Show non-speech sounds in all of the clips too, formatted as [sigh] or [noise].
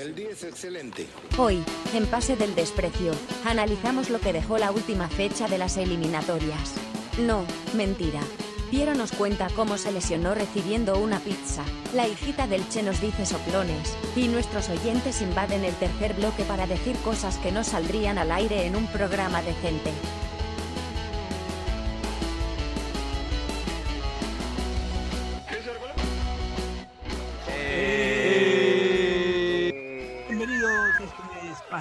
El día es excelente. Hoy, en Pase del Desprecio, analizamos lo que dejó la última fecha de las eliminatorias. No, mentira. Piero nos cuenta cómo se lesionó recibiendo una pizza, la hijita del Che nos dice soplones, y nuestros oyentes invaden el tercer bloque para decir cosas que no saldrían al aire en un programa decente.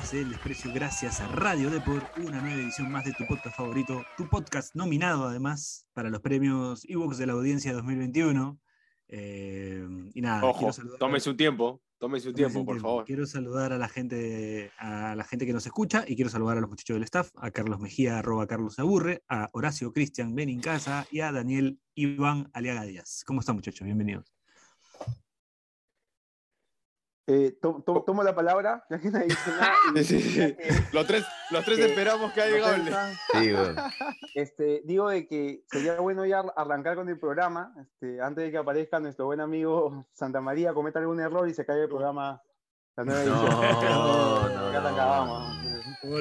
Es Pase del Desprecio, gracias a Radio Depor, una nueva edición más de tu podcast favorito, tu podcast nominado además para los premios Evox de la audiencia 2021. Eh, y nada, Ojo, tómese un tiempo, tómese un tiempo, un por tiempo. favor. Quiero saludar a la gente, a la gente que nos escucha y quiero saludar a los muchachos del staff, a Carlos Mejía, arroba Carlos Aburre, a Horacio Cristian Benincasa y a Daniel Iván Aliaga Díaz. ¿Cómo están muchachos? Bienvenidos. Eh, to- to- tomo la palabra, ya que nadie dice nada. [laughs] y- Sí, sí, sí. ya que- [laughs] Los tres, los tres que- esperamos que haya no llegado el- pensan, Sí, weón. [laughs] este, digo de que sería bueno ya arrancar con el programa, este, antes de que aparezca nuestro buen amigo Santa María, cometa algún error y se caiga el programa. La nueva No, edición. no, Ya no. la acabamos. Oh,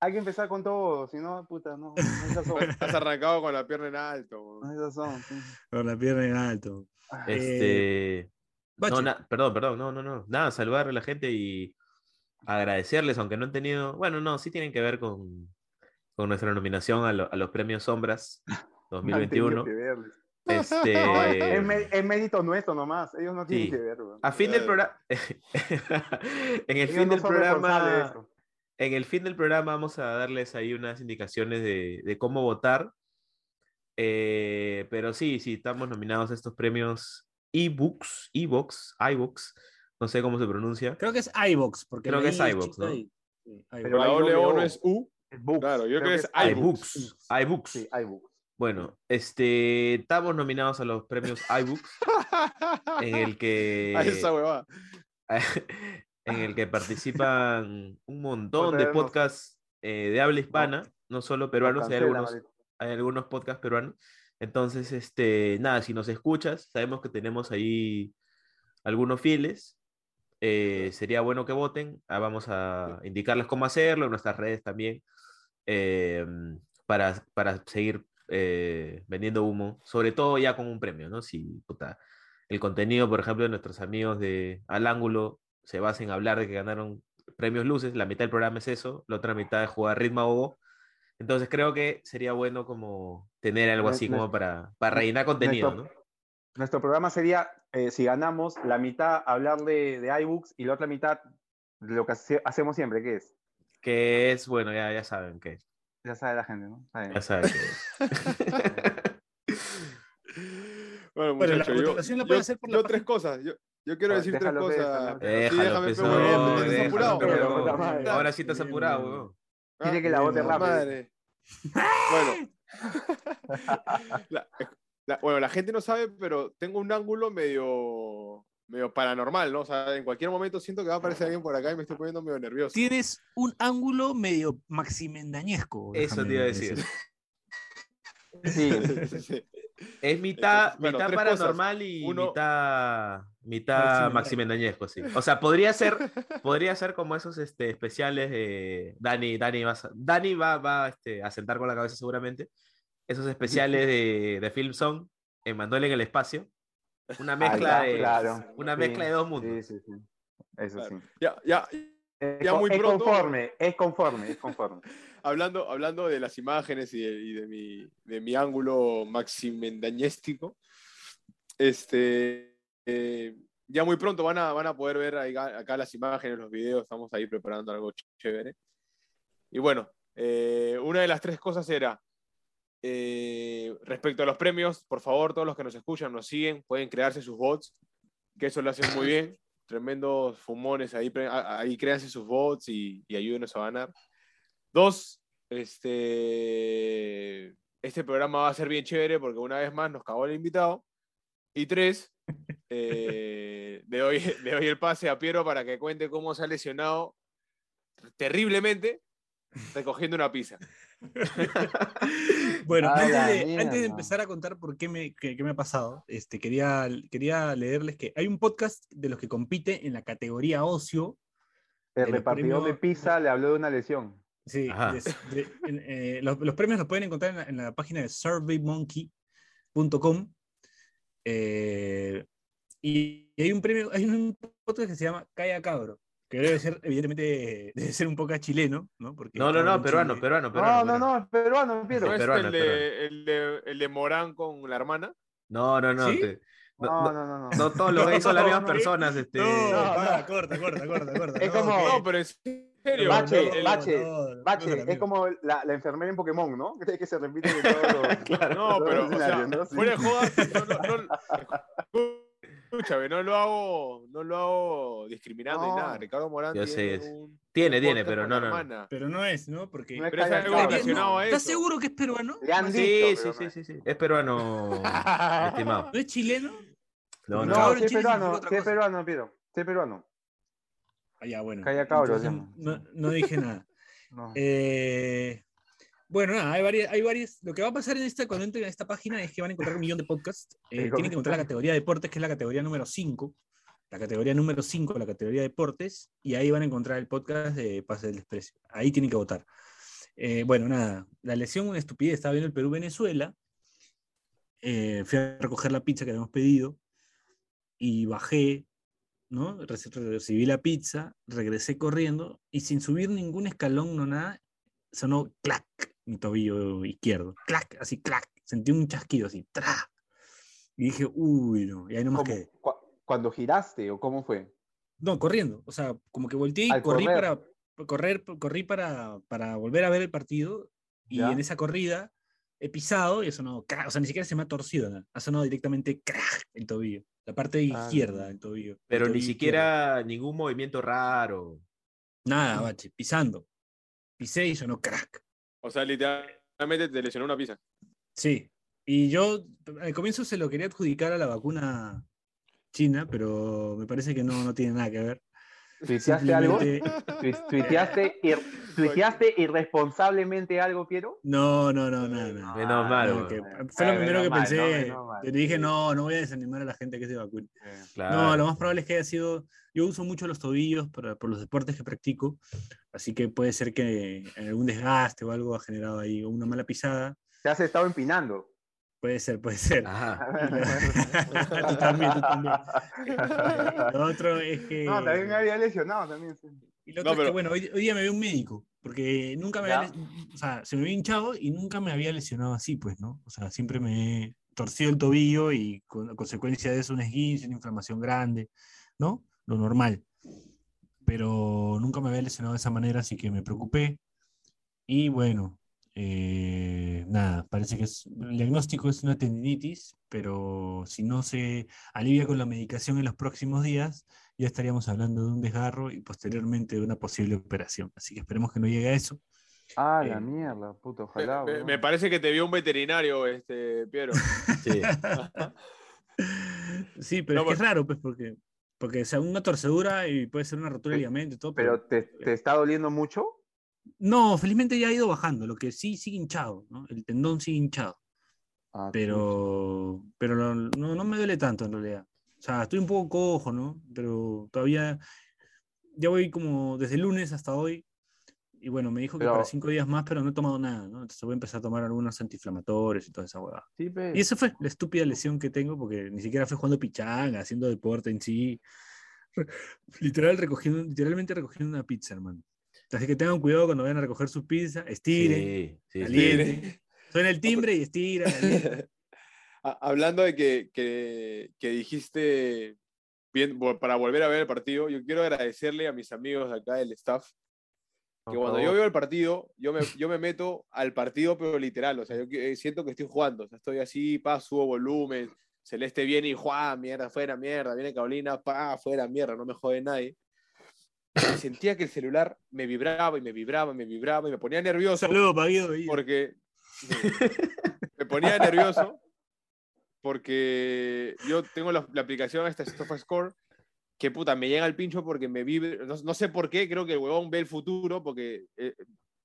hay, que- empezar, con todo, si no, puta, no. no esas son. Has arrancado con la pierna en alto. no esas son, sí. Con la pierna en alto. Este. Bache. No, na- perdón, perdón, no, no, no. Nada, saludar a la gente y agradecerles, aunque no han tenido. Bueno, no, sí tienen que ver con, con nuestra nominación a, lo- a los premios Sombras No [laughs] han 2021. tenido que verles. Este. No, es, es mé- es mérito nuestro nomás, ellos no tienen Sí. que ver. A fin del Eh. programa. [laughs] en el Ellos fin no del de programa. En el fin del programa vamos a darles ahí unas indicaciones de, de cómo votar. Eh, pero sí, sí, estamos nominados a estos premios ebooks, ebooks, iBooks, no sé cómo se pronuncia. Creo que es iVox, porque Creo que es I iVox, chiquita ¿no? sí. Pero la doble no es U. Es books, Claro, yo creo que es iBooks, iBooks. iBooks. Sí, iBooks. Bueno, este, estamos nominados a los premios iBooks, [laughs] en el que, A esa huevada. [laughs] en el que participan un montón de podcasts eh, de habla hispana, no solo peruanos, hay Cancela, algunos, hay algunos podcasts peruanos. Entonces, este, nada, si nos escuchas, sabemos que tenemos ahí algunos fieles. eh, sería bueno que voten. Ah, vamos a indicarles cómo hacerlo en nuestras redes también. eh, para, para seguir eh, vendiendo humo, sobre todo ya con un premio, ¿no? Si puta, el contenido, por ejemplo, de nuestros amigos de Al Ángulo se basa en hablar de que ganaron premios luces, la mitad del programa es eso, la otra mitad es jugar ritmo a Bobo. Entonces creo que sería bueno como tener algo así como para, para rellenar contenido, ¿no? nuestro- Nuestro programa sería, eh, si ganamos, la mitad hablar de, de iBooks y la otra mitad de lo que hace- hacemos siempre, ¿qué es? Que es, bueno, ya, ya saben que Ya sabe la gente, ¿no? Ya saben que [laughs] [laughs] Bueno, Bueno, la muchachos, yo, la pueden yo- hacer por la yo página. tres cosas. Yo, yo quiero decir tres cosas. déjalo. Sí, déjame. Ahora sí estás apurado, weón. Quiere que la Ah, puta rápido. madre. Bueno. La- la- bueno, la gente no sabe, pero tengo un ángulo medio, medio paranormal, ¿no? O sea, en cualquier momento siento que va a aparecer alguien por acá y me estoy poniendo medio nervioso. Tienes un ángulo medio maximendañesco. Eso te iba a decir. Sí, Sí, sí. Es [laughs] mitad, Bueno, mitad tres cosas. paranormal y Uno- mitad, mitad maximendañesco, sí. O sea, podría ser, [laughs] podría ser como esos este, especiales de Dani, Dani, va, a- Dani va, va este, a sentar con la cabeza seguramente. Esos especiales de, de Film Song, en Manuel en el espacio. Una mezcla, Ahí de, claro. una Sí, mezcla de dos mundos. Sí, sí, sí. Eso Claro. sí. Ya, ya, Ya co- muy es pronto- conforme, es conforme, es conforme. [laughs] hablando, hablando de las imágenes y de, y de mi, de mi ángulo maximendañéstico, este, eh, ya muy pronto van a, van a poder ver ahí acá las imágenes, los videos, estamos ahí preparando algo chévere. Y bueno, eh, una de las tres cosas era, eh, respecto a los premios, por favor, todos los que nos escuchan, nos siguen, pueden crearse sus bots, que eso lo hacen muy [coughs] bien. Tremendos fumones, ahí, ahí créanse sus bots y, y ayúdenos a ganar. Dos, este, este programa va a ser bien chévere porque una vez más nos cagó el invitado. Y tres, [laughs] eh, le, doy, [laughs] le doy el pase a Piero para que cuente cómo se ha lesionado terriblemente recogiendo una pizza. [laughs] bueno, A antes de, antes de mierda. empezar a contar por qué me, qué, qué me ha pasado, este, quería, quería leerles que hay un podcast de los que compite en la categoría ocio. El repartidor de pizza le habló de una lesión. Sí, de- de- en- eh, los, los premios los pueden encontrar en la, en la página de surveymonkey.com. eh, y hay un premio, hay un podcast que se llama Calla Cabro, que debe ser, evidentemente, [laughs] debe ser un poco chileno, ¿no? Porque No, no, no, peruano, Chile- peruano, No, peruano. no, peruano. no, es peruano, Piero. ¿No es peruano, el, es de, el, de, el de Morán con la hermana? No, no, no. ¿Sí? te- no, No, no, no, no, no. no todos los gays son las No, mismas no, personas. Este... No, No, para, no. corta, corta, corta, corta. Es no, como- No, pero en serio. Bache, el- el- bache, no, no, Bache, no, es como la, la enfermera en Pokémon, ¿no? [laughs] Que se repite en todos los... [laughs] No, pero, o sea, ¿no? Fuera de joda, no, no, no- escúchame, no lo hago, no lo hago discriminando ni No. nada. Ricardo Morán Yo tiene sé, un Tiene, tiene, pero no, no. no. Pero no es, ¿no? Porque. No es Pero es algo relacionado a eso. ¿Estás seguro que es peruano? Le han Sí, dicho, sí, pero sí, no. sí, sí. Es peruano, estimado. ¿No es chileno? No, No, no. No, sí es peruano, sí es peruano, Piero. Sí es peruano. Ah, ya, bueno. Calla Cabro, Entonces, se no, no dije nada. No. Eh, bueno, nada, hay varias, hay varias. Lo que va a pasar en esta, cuando entren a esta página es que van a encontrar un millón de podcasts. Eh, tienen que encontrar la categoría deportes, que es la categoría número 5. La categoría número 5, la categoría deportes, y ahí van a encontrar el podcast de Pase del Desprecio. Ahí tienen que votar. Eh, bueno, nada, la lesión, una estupidez, estaba viendo el Perú-Venezuela. eh, fui a recoger la pizza que habíamos pedido y bajé, ¿no? Reci- Recibí la pizza, regresé corriendo y sin subir ningún escalón, no nada, sonó clac, mi tobillo izquierdo. Clac, así clac. Sentí un chasquido así, tra. Y dije, uy, no. Y ahí nomás quedé. Cu- ¿Cuando giraste o cómo fue? No, corriendo. O sea, como que volteé y Al corrí correr. para correr, corrí para, para volver a ver el partido. Y Ya. en esa corrida he pisado y eso no, o sea, ni siquiera se me ha torcido nada. Ha sonado directamente crack el tobillo. La parte Ah, izquierda no. del tobillo. el Pero ni tobillo siquiera ningún movimiento raro. Nada, bache, pisando. Pisé y sonó crack. O sea, literalmente te lesionó una pizza. Sí. Y yo al comienzo se lo quería adjudicar a la vacuna china, pero me parece que no, no tiene nada que ver. ¿Tuiteaste algo? ¿Tuiteaste, ir- ¿Tuiteaste irresponsablemente algo, Piero? No, no, no, nada. nada. Menos mal, que- bueno. fue lo Ah, primero que mal, pensé. ¿no? Dije, no, no voy a desanimar a la gente que se vacune. Claro. No, lo más probable es que haya sido. Yo uso mucho los tobillos para, por los deportes que practico, así que puede ser que algún desgaste o algo ha generado ahí, o una mala pisada. Te has estado empinando. Puede ser, puede ser. Ajá. tú [laughs] también, tú también. [laughs] Lo otro es que. No, también me había lesionado también. sí. Y lo No, otro es que, pero- bueno, hoy, hoy día me vi un médico, porque nunca me ¿Ya? había, o sea, se me había hinchado y nunca me había lesionado así, pues, ¿no? O sea, siempre me he torcido el tobillo y con a consecuencia de eso un esguince, una inflamación grande, ¿no? Lo normal. Pero nunca me había lesionado de esa manera, así que me preocupé. Y bueno, eh, nada, parece que es, el diagnóstico es una tendinitis, pero si no se alivia con la medicación en los próximos días, ya estaríamos hablando de un desgarro y posteriormente de una posible operación. Así que esperemos que no llegue a eso. Ah, Eh, la mierda, puto, Me, ojalá. me- parece que te vio un veterinario, este, Piero. [laughs] Sí. [laughs] Sí, pero No, es que es bueno. raro, pues, porque, porque o sea, una torcedura y puede ser una rotura de ligamento y todo. Pero ¿te, te está doliendo mucho? No, felizmente ya ha ido bajando, lo que sí sigue hinchado, ¿no? El tendón sigue hinchado, Ah, pero, pero no, no, me duele tanto en realidad. O sea, estoy un poco cojo, ¿no? Pero todavía, ya voy como desde el lunes hasta hoy, y bueno, me dijo que Pero- para cinco días más, pero no he tomado nada, ¿no? Entonces voy a empezar a tomar algunos antiinflamatorios y toda esa huevada. Sí, pe. Y esa fue la estúpida lesión que tengo, porque ni siquiera fue jugando pichanga, haciendo deporte en sí. Literal, recogiendo, literalmente recogiendo una pizza, hermano. Así que tengan cuidado cuando vayan a recoger su pizza, estiren, Sí, sí, calienten. Suena el timbre y estira. calienta. [laughs] Ha- Hablando de que, que, que dijiste bien, para volver a ver el partido, yo quiero agradecerle a mis amigos de acá del staff que cuando yo veo el partido, yo me, yo me meto al partido, pero literal, o sea, yo siento que estoy jugando, o sea, estoy así, pa, subo volumen, Celeste viene y juega, mierda, fuera, mierda, viene Carolina, pa, fuera, mierda, no me jode nadie. Sentía que el celular me vibraba y me vibraba y me vibraba y me ponía nervioso saludo para Guido. Guido. porque [laughs] me ponía nervioso porque yo tengo la, la aplicación esta SofaScore que puta me llega al pincho porque me vibra, no, no sé por qué, creo que el huevón ve el futuro porque eh,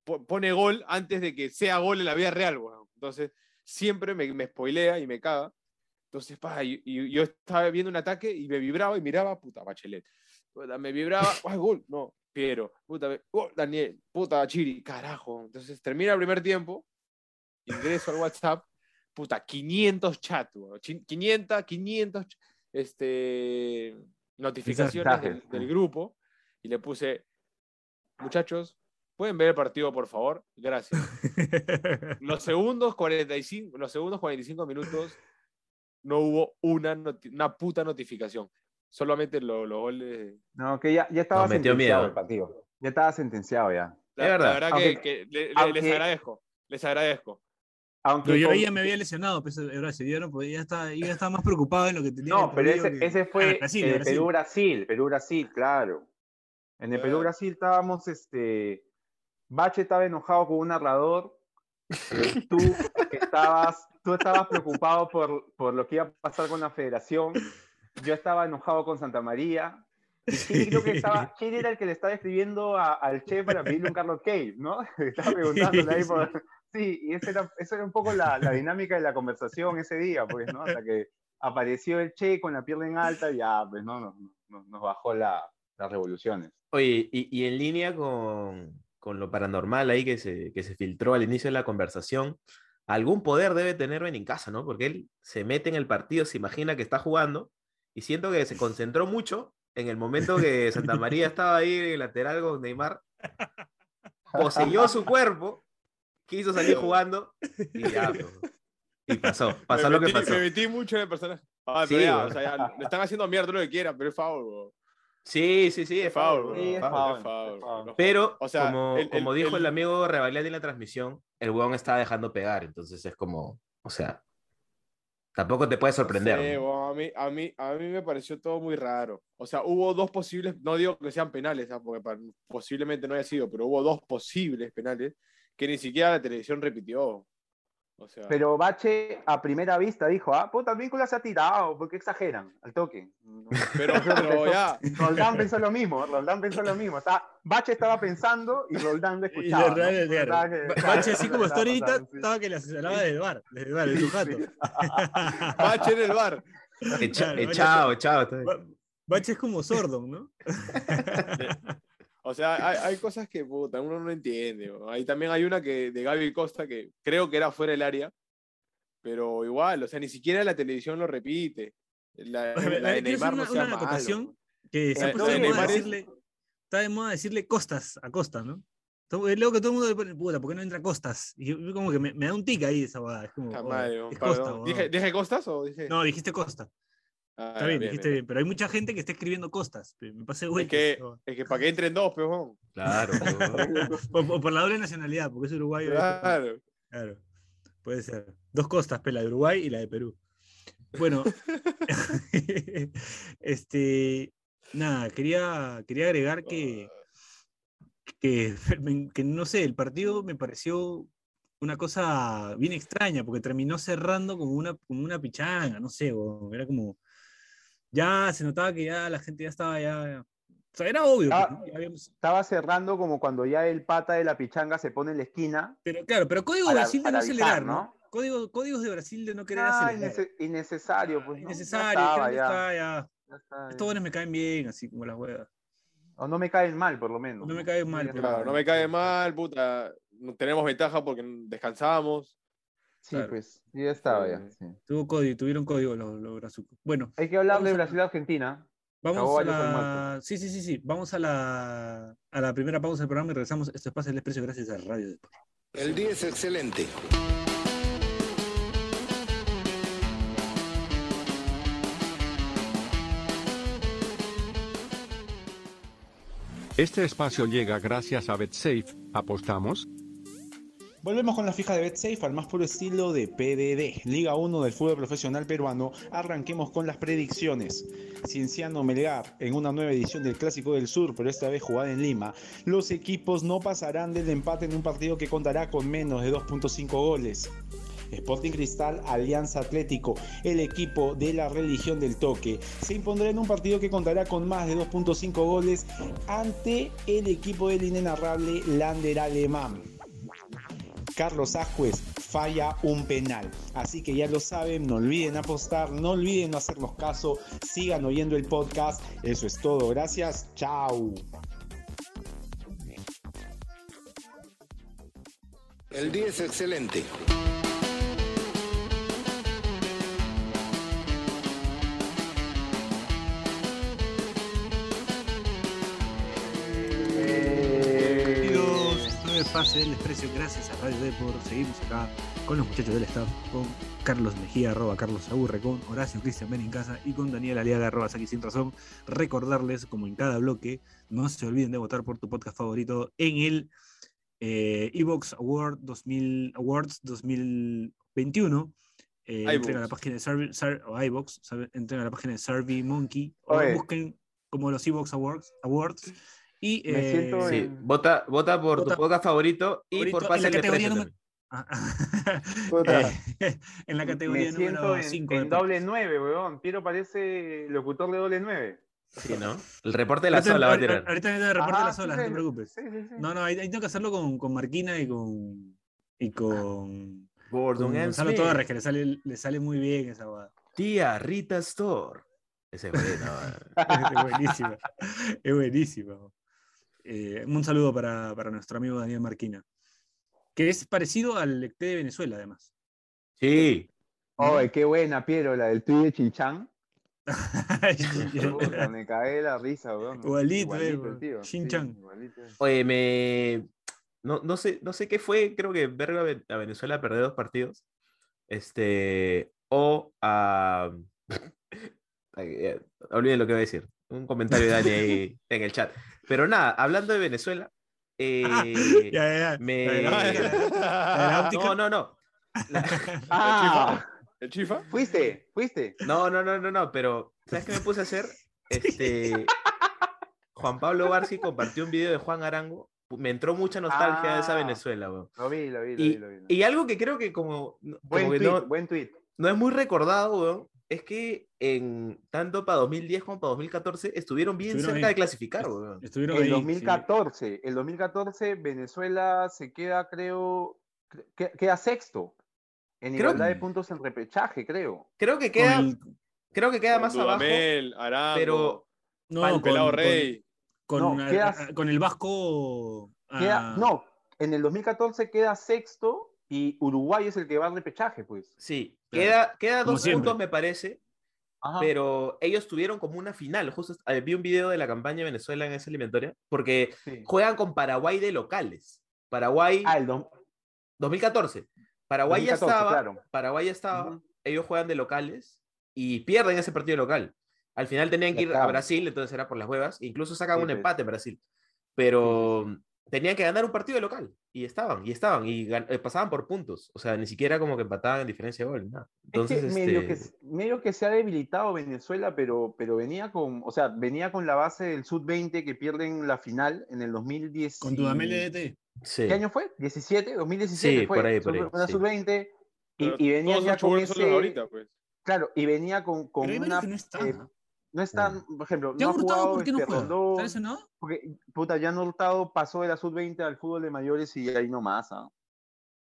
po- pone gol antes de que sea gol en la vida real, weón. Entonces, siempre me, me spoilea y me caga. Entonces, pa, y, y yo estaba viendo un ataque y me vibraba y miraba, puta, Bachelet. Puta, me vibraba, [laughs] ¡ay, gol! No, Piero, puta, me- gol, Daniel, puta, Chiri, carajo. Entonces, termina el primer tiempo, ingreso al WhatsApp, puta, 500 chats, weón. Chi- 500, 500 ch- este, notificaciones del, del grupo y le puse, muchachos, ¿pueden ver el partido, por favor? Gracias. [laughs] Los segundos 45, los segundos 45 minutos no hubo una, una puta notificación. Solamente lo- los goles. No, que ya, ya estaba Nos sentenciado miedo. el partido. Ya estaba sentenciado ya. La, Es verdad. la verdad Aunque- que, que le- le- aunque- les agradezco. Les agradezco. Aunque Pero yo con- ya me había lesionado, pues, Horacio, yo no podía, ya estaba, ya estaba más preocupado en lo que tenía. en No, pero ese, que- ese Ah, fue Brasil, eh, Brasil. Perú-Brasil, Perú-Brasil, claro. En el Ah. Perú-Brasil estábamos, este, Bache estaba enojado con un narrador, tú [laughs] estabas, tú estabas preocupado por, por lo que iba a pasar con la federación, yo estaba enojado con Santa María, Chiri creo que estaba, Chiri era el que le estaba escribiendo a- al Che para pedirle un Carlos Cave, ¿no? [laughs] Estaba preguntándole ahí por... Sí, y esa era, esa era un poco la, la dinámica de la conversación ese día, pues, ¿no? Hasta que apareció el Che con la pierna en alta y ya, pues, ¿no? Nos, nos- nos bajó la, las revoluciones. Oye, y, y en línea con, con lo paranormal ahí que se, que se filtró al inicio de la conversación, algún poder debe tener Benincasa, ¿no? Porque él se mete en el partido, se imagina que está jugando, y siento que se concentró mucho en el momento que Santa María estaba ahí en el lateral con Neymar, poseyó su cuerpo, quiso salir jugando, y ya, pues, y pasó, pasó me lo que pasó. Me metí mucho en el personaje. Ah, Sí, ya, o sea, ya, le están haciendo mierda lo que quieran, pero es foul, weón. Sí, sí, sí, es Foul. Sí, Pero, O sea, como, el- como el- dijo el, el- amigo Rebagliati en la transmisión, el huevón estaba dejando pegar, entonces es como, o sea, tampoco te puede sorprender. Sí, a, mí, a, mí, a mí me pareció todo muy raro. O sea, hubo dos posibles, no digo que sean penales, ¿ah? porque posiblemente no haya sido, pero hubo dos posibles penales que ni siquiera la televisión repitió. O sea, Pero Bache a primera vista dijo, ah, puta, vínculo se ha tirado, porque exageran al toque. pero, [laughs] pero ya, [laughs] Roldán pensó lo mismo, Roldán pensó lo mismo. Está, Bache estaba pensando y Roldán lo escuchaba. Y de ¿no? verdad, Estaba que- Ba- claro, Bache, así como está estaba ahorita, estaba que le asesoraba desde el bar, desde el bar, de su jato. [laughs] Bache en el bar. Echado, echado. Bache es como Sordon, ¿no? O sea, hay, hay cosas que puta, uno no entiende. Ahí también hay una que de Gaby Costa que creo que era fuera del área, pero igual, o sea, ni siquiera la televisión lo repite. La, [laughs] la de Neymar no una, sea una malo. que se ha puesto de de moda decirle, está de moda decirle costas a Costa, ¿no? Es luego que todo el mundo le pone, puta, ¿por qué no entra Costas? Y yo, como que me, me da un tic ahí esa boda. Es como, "Oye, madre, es Costa, perdón. weón". ¿Dije, ¿Dije Costas o dije? No, dijiste Costa. Ah, Está bien, bien, dijiste bien. bien. Pero hay mucha gente que está escribiendo Costas. Me pasa Es igual. que, es que para que entren dos, pejón. Claro. [laughs] weón. Por, la doble nacionalidad, porque es uruguayo. Claro. Claro, puede ser. Dos costas, la de Uruguay y la de Perú. Bueno, [laughs] [laughs] este, nada, quería, quería agregar que, que, que, no sé, el partido me pareció una cosa bien extraña, porque terminó cerrando como una, como una pichanga, no sé, era como, ya se notaba que ya la gente ya estaba ya, o sea, era obvio, pues, ¿no? Ya habíamos- Estaba cerrando como cuando ya el pata de la pichanga se pone en la esquina. pero claro, pero código de Brasil de no acelerar, ¿no? ¿no? Código, códigos de Brasil de no querer Ah, acelerar. innece- innecesario, pues. ¿no? Ya Innecesario, estaba, ya ya, está, ya. ya está, Estos buenos me caen bien, así como las huevas. O no me caen mal, por lo menos. No me caen mal, Claro, no me cae mal, puta. Tenemos ventaja porque descansamos. Sí, Claro. pues, ya estaba ya. Sí. sí. Tuvo código, tuvieron código los, los brazucos. Bueno, Hay que hablar de a- Brasil-Argentina. vamos Acabó a la. Sí, sí, sí, sí. Vamos a la, a la primera pausa del programa y regresamos. Esto es Pase el Expreso gracias a Radio Deport. El día es excelente. Este espacio llega gracias a BetSafe. ¿Apostamos? Volvemos con la fija de BetSafe al más puro estilo de PDD, Liga 1 del fútbol profesional peruano. Arranquemos con las predicciones. Cienciano Melgar en una nueva edición del Clásico del Sur, pero esta vez jugada en Lima. Los equipos no pasarán del empate en un partido que contará con menos de 2.5 goles. Sporting Cristal, Alianza Atlético, el equipo de la religión del toque, se impondrá en un partido que contará con más de 2.5 goles ante el equipo del inenarrable Lander Alemán. Carlos Ascuez falla un penal. Así que ya lo saben, no olviden apostar, no olviden no hacernos caso, sigan oyendo el podcast. Eso es todo, gracias, chao. El día es excelente. Pase del Desprecio, gracias a Radio Depor. Seguimos acá con los muchachos del staff, con Carlos Mejía, arroba Carlos Aburre, con Horacio Cristian Benincasa y con Daniel Aliaga, arroba Saki Sin Razón. Recordarles, como en cada bloque, no se olviden de votar por tu podcast favorito en el eh, Evox Award 2000, Awards 2021. Eh, entren a la página de Survey, Sur- o entren a la página de Survey Monkey o Oye. busquen como los Evox Awards, Awards y Me eh, siento Sí, en- vota, vota por Vota- tu podcast favorito y favorito por en pase categoría desprecio número-. Ah, [laughs] eh, en la categoría me número en, 5 en doble 9, weón. Piero parece locutor de doble 9. Sí, ¿no? El reporte de la sola va a tirar. Ahorita me reporte Ajá, la sola, sí, no te preocupes. Sí, sí, sí. No, no, ahí, ahí tengo que hacerlo con, con Marquina y con. Y con. Gordon con Gonzalo Smith. Torres, que le sale, le sale muy bien esa guada. Tía Rita Store. Ese es bueno. [laughs] es buenísima. Es buenísima. Eh, un saludo para, para nuestro amigo Daniel Marquina. Que es parecido al Lecté de Venezuela, además. Sí. Oye, qué buena, Piero, la del tuyo de Chinchán. [laughs] Puta, me de la risa, weón. Igualito, eh, sí, eh. Oye, me. No, no, sé, no sé qué fue. Creo que verga a Ve- a Venezuela perder dos partidos. Este. O a. [laughs] Eh, Olviden lo que voy a decir. Un comentario de Dani ahí en el chat. Pero nada, hablando de Venezuela. eh, [laughs] Ya, ya, ya. me- [laughs] no, no, no. La- [laughs] Ah, ¿El chifa? fuiste, fuiste. No, no, no, no, no, pero ¿sabes qué me puse a hacer? Este Juan Pablo Barci compartió un video de Juan Arango. Me entró mucha nostalgia de esa Ah. Venezuela, weón. Lo vi, lo vi, lo Y, vi. Lo vi, lo vi. y algo que creo que como, Buen como que tweet, no, buen tweet. no es muy recordado, weón, es que en tanto para 2010 como para 2014 estuvieron bien Estuvieron cerca ahí. de clasificar, weón. Estuvieron El ahí. 2014, el 2014 Venezuela se queda, creo, cre- que- queda sexto en Creo- igualdad de puntos en repechaje, creo. Creo que queda, el- creo que queda Con más abajo, Arango, pero no, el con, Pelado Rey. con, No, a- quedas- a- con el Vasco. Queda, No, en el 2014 queda sexto y Uruguay es el que va al repechaje, pues. sí, Claro. queda, queda dos siempre. puntos me parece, Ajá. pero ellos tuvieron como una final. Justo eh, vi un video de la campaña de Venezuela en esa eliminatoria, porque Sí. juegan con Paraguay de locales. Paraguay Ah, el do- 2014. Paraguay 2014, ya estaba, claro. Paraguay ya estaba, ellos juegan de locales y pierden ese partido local. Al final tenían que ir a. Brasil, entonces era por las huevas, incluso sacan Sí, un pues. empate en Brasil. Pero tenían que ganar un partido de local y estaban, y estaban, y eh, pasaban por puntos. O sea, ni siquiera como que empataban en diferencia de gol, nada. Entonces, es que medio, este, que, medio que se ha debilitado Venezuela, pero, pero venía con, o sea, venía con la base del Sud-20 que pierden la final en el 2010. Con Dudamel EDT. sí. ¿Qué año fue? ¿17? ¿2017 Sí, fue? por ahí, por ahí, Una sí. Sub-20 y, venía ya con ese... ahorita, pues. Claro, y venía con, con Pero hay una... varios que no están. eh, no están, por ejemplo, ¿Ya no ha Hurtado jugado por qué no este, juega? Rondón, ¿Está lesionado? porque, puta, ya Hurtado pasó de la Sub-20 al fútbol de mayores y ahí nomás, ¿ah?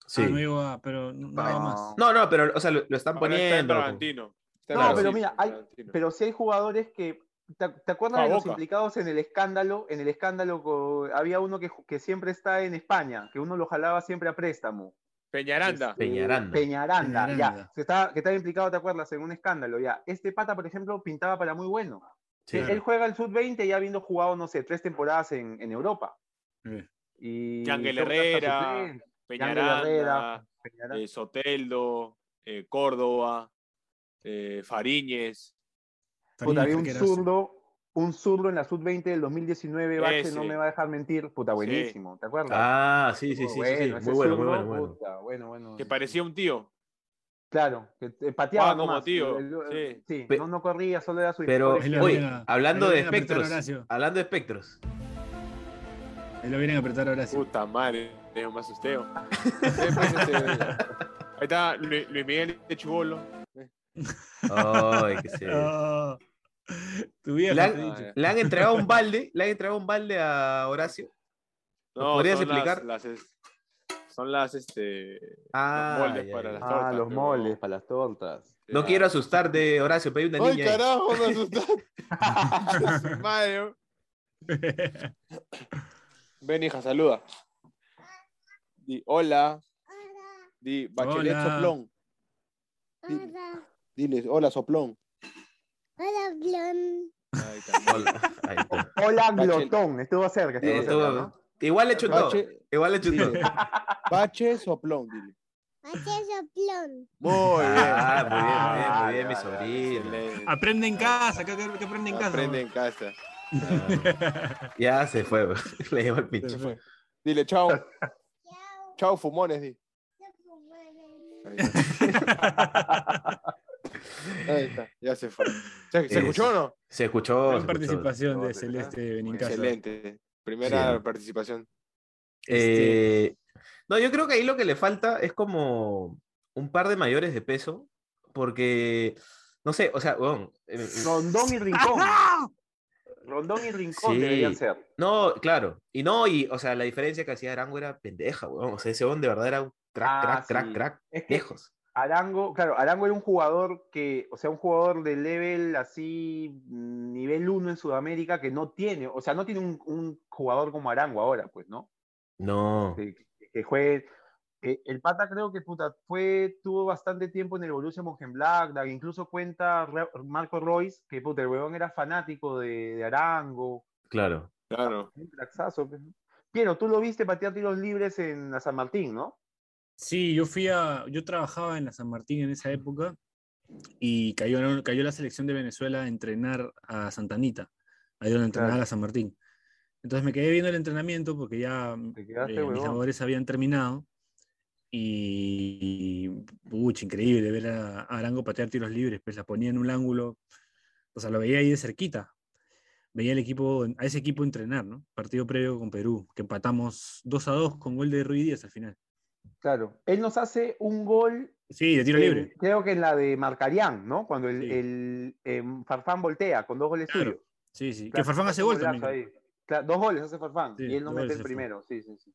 sí. Ah, no llegó a, pero no, no más. No, no, pero, o sea, lo, lo están Ahora poniendo. Está No, pero mira, hay-. Pero sí hay jugadores que. ¿Te, te acuerdas Ah, de los implicados en el escándalo? En el escándalo había uno que, que siempre está en España, que uno lo jalaba siempre a préstamo. Peñaranda. Este, Peñaranda. Peñaranda, Peñaranda. ya. Que estaba, que estaba implicado, ¿te acuerdas? En un escándalo, ya. Este pata, por ejemplo, pintaba para muy bueno. Sí. Él juega el Sub-20 ya habiendo jugado, no sé, tres temporadas en, en Europa. Eh. Y Yangel Herrera, Peñaranda, Herrera, Peñaranda. eh, Soteldo, eh, Córdoba, eh, Fariñez. Puta, había un zurdo, un zurdo en la Sub-20 del 2019, Bache, no me va a dejar mentir. Puta, buenísimo, ¿te acuerdas? Ah, sí, sí, sí, sí, Muy bueno, muy bueno, muy bueno. puta, bueno, bueno. Que parecía un tío. Claro, que te pateaba Jugaba como tío, el- el- sí. sí, Pe- no, no corría, solo era su Pero, oye, hablando de espectros, hablando de espectros, Ahí lo vienen a apretar ahora sí. Puta madre, me asusté. Eh, pues, este, ahí está Lu- Luis Miguel de Chubolo. Ay, qué sé. [laughs] [laughs] Tu vieja, Le han, le han entregado un balde, le han entregado un balde a Horacio. No, ¿Podrías son las- explicar? Las, es- son las, este, Ah, los moldes ya, para ya. las Ah, tortas. los pero- moldes para las tortas. No quiero asustarte, Horacio, pero hay una Ay, niña. carajo, [laughs] asustaste. [laughs] Madre. Ven, hija, saluda. Di hola. Di Bachelet Hola. Soplón. Di- Diles, hola, Soplón. Hola, Blon. Hola. Ahí está. Hola, Bachel- glotón. Estuvo cerca. Estuvo Eh, cerca, ¿no? Igual hecho todo. Bache, Igual hecho todo. dile. Bache Soplón, dile. Hace soplón. Muy bien. Ah, muy bien, muy bien, muy bien, mi Ah, sobrino. Excelente. Aprende en casa, ¿qué, qué- qué aprende en casa? Aprende en casa. Ya se fue, bro. [laughs] le llevo el pinche. Dile, chao. [laughs] Chao. Chao, fumones, di. Está. [laughs] Ahí está, ya se fue. [laughs] ¿Se, se Es- escuchó o no? Se escuchó. Gran se participación de. Celeste Benincasa. Excelente. Primera Sí. participación. Este, Eh, no, yo creo que ahí lo que le falta es como un par de mayores de peso, porque, no sé, o sea, weón, eh, Rondón y [laughs] Rincón. Rondón y Rincón Sí. deberían ser. no, claro, y no, y, o sea, la diferencia que hacía Arango era pendeja, weón, o sea, ese weón de verdad era un crack, Ah, crack, crack, crack, Es que lejos. Arango, claro, Arango era un jugador que, o sea, un jugador de level así, mm, nivel 1 en Sudamérica, que no tiene, o sea, no tiene un, un jugador como Arango ahora, pues, ¿no? No, Que, que- que juegue. eh, el pata creo que puta, fue, tuvo bastante tiempo en el Borussia Mönchengladbach, incluso cuenta Re- Marco Royce que puta, el huevón era fanático de, de Arango, claro. Claro. un craxazo. pues, ¿no? Piero, tú lo viste patear tiros libres en la San Martín, ¿no? Sí, yo fui a. Yo trabajaba en la San Martín en esa época y cayó, cayó la selección de Venezuela a entrenar a Santanita, ahí donde entrenaba Claro. la San Martín. Entonces me quedé viendo el entrenamiento porque ya quedaste, eh, mis labores habían terminado. Y. Pucha, increíble ver a, a Arango patear tiros libres, pues la ponía en un ángulo. O sea, lo veía ahí de cerquita. Veía el equipo, a ese equipo entrenar, ¿no? Partido previo con Perú, que empatamos 2 a 2 con gol de Rui Díaz al final. Claro. Él nos hace un gol Sí, de tiro en- libre. creo que en la de Marcarián, ¿no? Cuando el, Sí. el, em, Farfán voltea con dos goles Claro. suyos. Sí, sí. Que Farfán hace gol también. ahí. Claro, dos goles hace Farfán Sí, y él no mete el primero. Sí, sí, sí.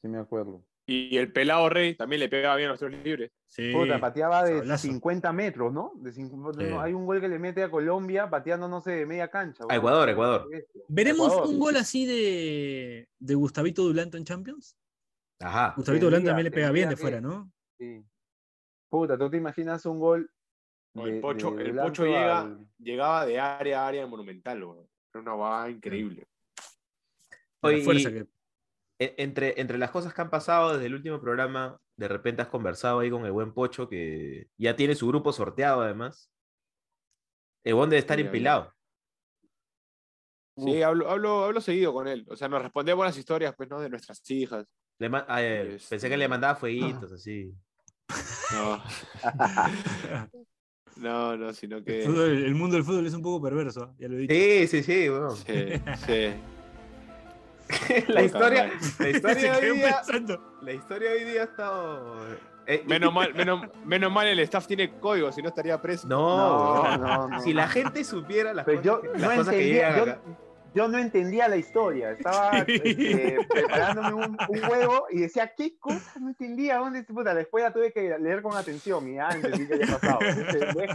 Sí, me acuerdo. Y el pelado rey también le pegaba bien a los tiros libres. Sí. Puta, pateaba de sablazo. 50 metros, ¿no? De cincu- Sí. no, Hay un gol que le mete a Colombia pateando, no sé, de media cancha. A. Ecuador, Ecuador. ¿Veremos Ecuador. un gol así de, de Gustavito Dulanto en Champions? Ajá. Gustavito Tendría, también le pega bien de fuera, ¿no? Sí. Puta, ¿tú te imaginas un gol? No, el Pocho, de el Blanco Pocho llega, al- llegaba de área a área en Monumental. Era una vaga increíble. Oye, fuerza que. E- Entre, entre las cosas que han pasado desde el último programa, de repente has conversado ahí con el buen Pocho, que ya tiene su grupo sorteado además. El buen debe estar Sí, ya, ya. empilado. Sí, hablo, hablo, hablo seguido con él. O sea, nos responde buenas historias, pues, ¿no? De nuestras hijas. Le ma- ah, eh, Este- Pensé que le mandaba fueguitos, [laughs] así. No, [laughs] no, no, sino El, que. fútbol- el mundo del fútbol es un poco perverso, ¿ah? ya lo he dicho. Sí, sí, sí, weón. Sí, sí. [laughs] la, historia, la, historia de hoy día, la historia de hoy día ha estado... eh, Menos mal, menos, menos mal el staff tiene código, si no estaría preso. No, No, no, no. si la gente supiera las Pero cosas, yo que, las no cosas que llegan yo, acá. Yo no entendía la historia. Estaba [laughs] este, preparándome un, un juego y decía, ¿qué cosa? No entendía dónde puta. Después ya tuve que leer con atención y ya [laughs] entendí qué había pasado.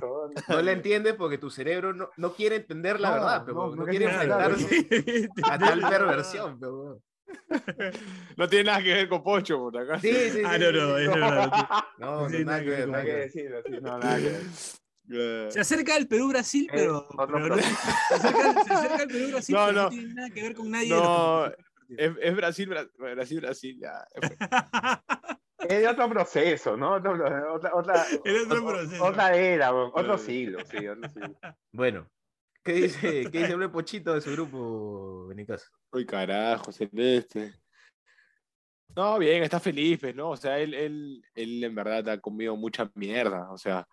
¿no? No la entiendes porque tu cerebro no, no quiere entender la No, verdad, pero no, no, no quiere enfrentarse a tal perversión. pero. [laughs] No tiene nada que ver con Pocho, por acá. Sí, sí, sí. Ah, no, no, es verdad. No, no, nada que ver, con- nada Hay que que decirlo así, no, nada que ver. Se acerca el Perú-Brasil, Eh, pero. se, acerca, se acerca el Perú-Brasil, No, pero no, no. tiene nada que ver con nadie. No, es, es Brasil, Bra- Brasil, Brasil, ya. Es [laughs] de otro proceso, ¿no? Otro, otra, [laughs] otro otra- proceso. Otra era, otro siglo, sí, otro siglo. Bueno, ¿qué dice, ¿qué dice el Pochito de su grupo, Benicas? Uy, carajo, Celeste. No, bien, está feliz, pues, ¿no? O sea, él, él, él en verdad ha comido mucha mierda. O sea,